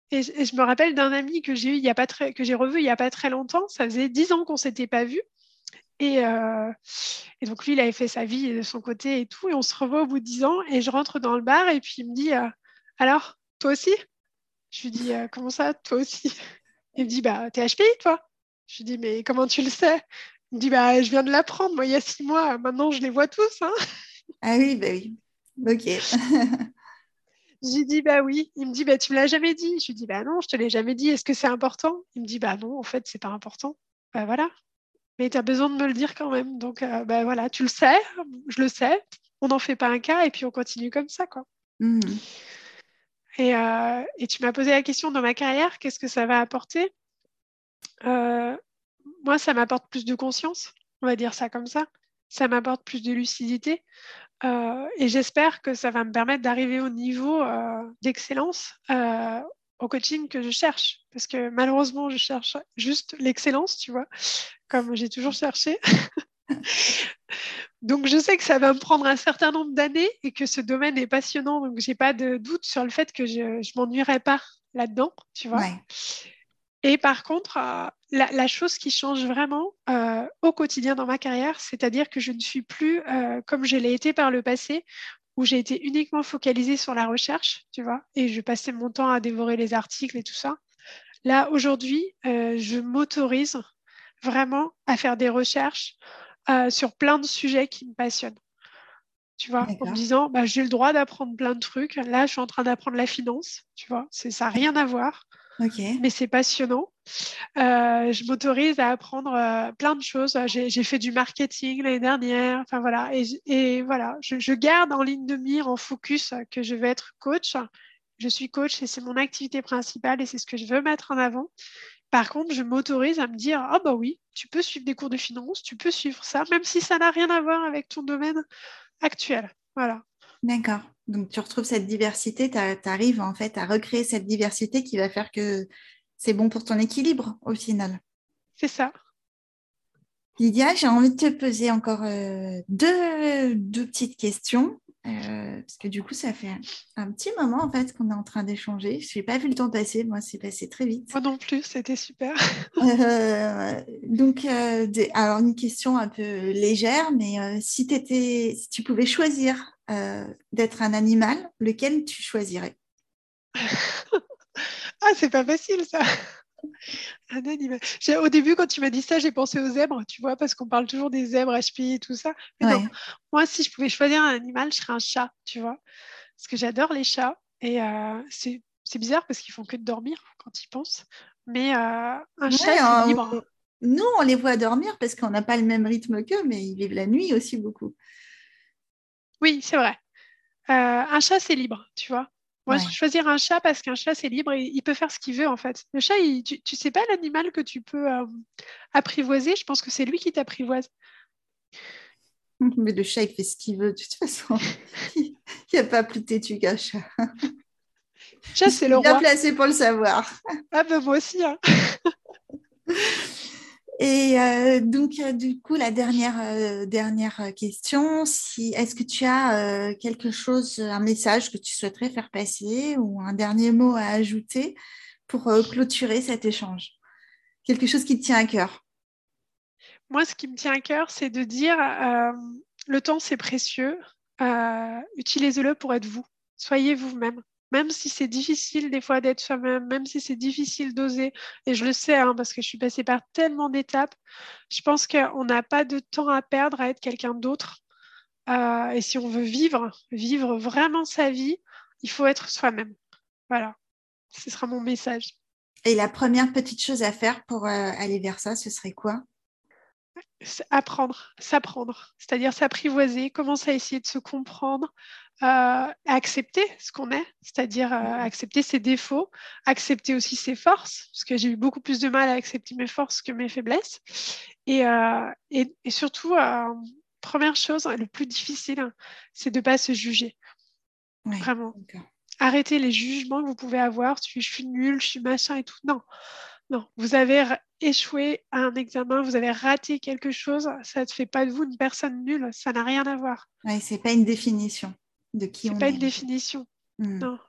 Et, je me rappelle d'un ami que j'ai eu il y a pas très, que j'ai revu il y a pas très longtemps. Ça faisait dix ans qu'on s'était pas vu. Et, donc lui, il avait fait sa vie de son côté et tout. Et on se revoit au bout de dix ans. Et je rentre dans le bar et puis il me dit Alors, toi aussi? Je lui dis euh, Comment ça, toi aussi? Il me dit Bah, t'es HPI, toi? Je lui dis Mais comment tu le sais? Il me dit Bah, je viens de l'apprendre, moi, il y a six mois. Maintenant, je les vois tous. Hein. ah oui, bah oui. Ok. <laughs> J'ai dit bah oui. Il me dit bah tu me l'as jamais dit? Je lui dis bah non, je te l'ai jamais dit. Est-ce que c'est important? Il me dit bah non, en fait c'est pas important. Bah voilà mais tu as besoin de me le dire quand même. Donc, euh, ben voilà, tu le sais, je le sais, on n'en fait pas un cas et puis on continue comme ça, quoi. Mmh. Euh, et, tu m'as posé la question dans ma carrière, qu'est-ce que ça va apporter? Euh, Moi, ça m'apporte plus de conscience, on va dire ça comme ça. Ça m'apporte plus de lucidité. et j'espère que ça va me permettre d'arriver au niveau d'excellence au coaching que je cherche. Parce que malheureusement, je cherche juste l'excellence, tu vois, comme j'ai toujours cherché. <laughs> donc, je sais que ça va me prendre un certain nombre d'années et que ce domaine est passionnant. Donc, j'ai pas de doute sur le fait que je ne m'ennuierai pas là-dedans, tu vois. Et par contre, euh, la, chose qui change vraiment euh, au quotidien dans ma carrière, c'est-à-dire que je ne suis plus euh, comme je l'ai été par le passé, où j'ai été uniquement focalisée sur la recherche, tu vois, et je passais mon temps à dévorer les articles et tout ça. Là, aujourd'hui, je m'autorise vraiment à faire des recherches euh, sur plein de sujets qui me passionnent. Tu vois, en me disant, bah, j'ai le droit d'apprendre plein de trucs. Là, je suis en train d'apprendre la finance, tu vois, ça n'a rien à voir. Mais c'est passionnant. Euh, je m'autorise à apprendre euh, plein de choses. J'ai fait du marketing l'année dernière. Enfin voilà. Et, voilà, je, garde en ligne de mire, en focus, que je vais être coach. Je suis coach et c'est mon activité principale et c'est ce que je veux mettre en avant. Par contre, je m'autorise à me dire Ah, bah oui, tu peux suivre des cours de finance, tu peux suivre ça, même si ça n'a rien à voir avec ton domaine actuel. Voilà. D'accord. Donc tu retrouves cette diversité, tu arrives en fait à recréer cette diversité qui va faire que c'est bon pour ton équilibre au final. C'est ça. Lydia, j'ai envie de te poser encore euh, deux, petites questions. Euh, parce que du coup, ça fait un, petit moment en fait qu'on est en train d'échanger. Je n'ai pas vu le temps passer, moi, c'est passé très vite. Moi non plus, c'était super. <laughs> <laughs> Euh, donc, euh, alors une question un peu légère, mais si, étais, si tu pouvais choisir d'être un animal, lequel tu choisirais? <laughs> Ah, c'est pas facile ça. <laughs> Un animal. Au début, quand tu m'as dit ça, j'ai pensé aux zèbres, tu vois, parce qu'on parle toujours des zèbres HP et tout ça. Mais non, moi, si je pouvais choisir un animal, je serais un chat, tu vois. Parce que j'adore les chats. Et euh, c'est bizarre parce qu'ils font que de dormir quand ils pensent. Mais euh, un chat, c'est libre. Nous, on les voit dormir parce qu'on n'a pas le même rythme qu'eux, mais ils vivent la nuit aussi beaucoup. Oui, c'est vrai. Euh, un chat, c'est libre, tu vois. Moi, je choisir un chat parce qu'un chat, c'est libre et il peut faire ce qu'il veut, en fait. Le chat, tu, ne sais pas l'animal que tu peux euh, apprivoiser. Je pense que c'est lui qui t'apprivoise. <laughs> Mais le chat, il fait ce qu'il veut. De toute façon, <laughs> il n'y a pas plus têtu qu'un chat. Chat, c'est le roi. Bien placé pour le savoir. Ah ben moi aussi. Hein. <laughs> Et euh, donc, euh, du coup, la dernière, euh, question, est-ce que tu as quelque chose, un message que tu souhaiterais faire passer ou un dernier mot à ajouter pour clôturer cet échange? Quelque chose qui te tient à cœur? Moi, ce qui me tient à cœur, c'est de dire le temps, c'est précieux. Utilisez-le pour être vous. Soyez vous-même même si c'est difficile des fois d'être soi-même, même si c'est difficile d'oser, et je le sais hein, parce que je suis passée par tellement d'étapes, je pense qu'on n'a pas de temps à perdre à être quelqu'un d'autre. Euh, et si on veut vivre, vivre vraiment sa vie, il faut être soi-même. Voilà, ce sera mon message. Et la première petite chose à faire pour euh, aller vers ça, ce serait quoi? Apprendre, s'apprendre, c'est-à-dire s'apprivoiser, commencer à essayer de se comprendre, euh, accepter ce qu'on est, c'est-à-dire euh, mm-hmm. accepter ses défauts, accepter aussi ses forces, parce que j'ai eu beaucoup plus de mal à accepter mes forces que mes faiblesses. Et, euh, et, surtout, première chose, le plus difficile, c'est de ne pas se juger. Vraiment. Arrêtez les jugements que vous pouvez avoir, je suis nulle, je suis machin et tout. Non, non, vous avez échoué à un examen, vous avez raté quelque chose, ça ne fait pas de vous une personne nulle, ça n'a rien à voir. Oui, c'est pas une définition de qui on pas une définition. Hmm. Non.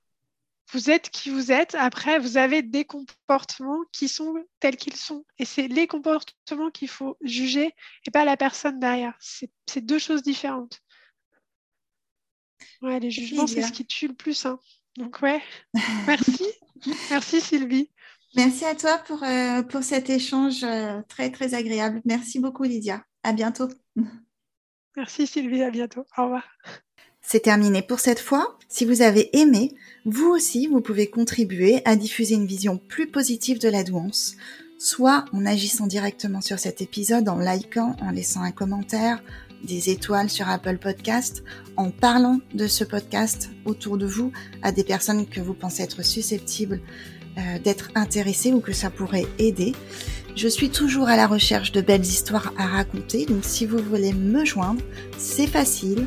Vous êtes qui vous êtes. Après, vous avez des comportements qui sont tels qu'ils sont. Et c'est les comportements qu'il faut juger et pas la personne derrière. C'est deux choses différentes. Ouais, les jugements, c'est ce qui tue le plus. Hein. Donc, <laughs> ouais, merci. merci, Sylvie. Merci à toi pour, euh, pour cet échange euh, très, très agréable. Merci beaucoup, Lydia. À bientôt. <laughs> Merci, Sylvie. À bientôt. Au revoir. C'est terminé pour cette fois. Si vous avez aimé, vous aussi, vous pouvez contribuer à diffuser une vision plus positive de la douance, soit en agissant directement sur cet épisode, en likant, en laissant un commentaire, des étoiles sur Apple Podcast, en parlant de ce podcast autour de vous à des personnes que vous pensez être susceptibles euh, d'être intéressées ou que ça pourrait aider. Je suis toujours à la recherche de belles histoires à raconter, donc si vous voulez me joindre, c'est facile.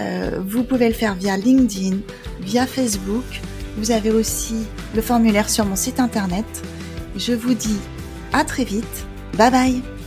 Euh, vous pouvez le faire via LinkedIn, via Facebook. Vous avez aussi le formulaire sur mon site internet. Je vous dis à très vite. Bye bye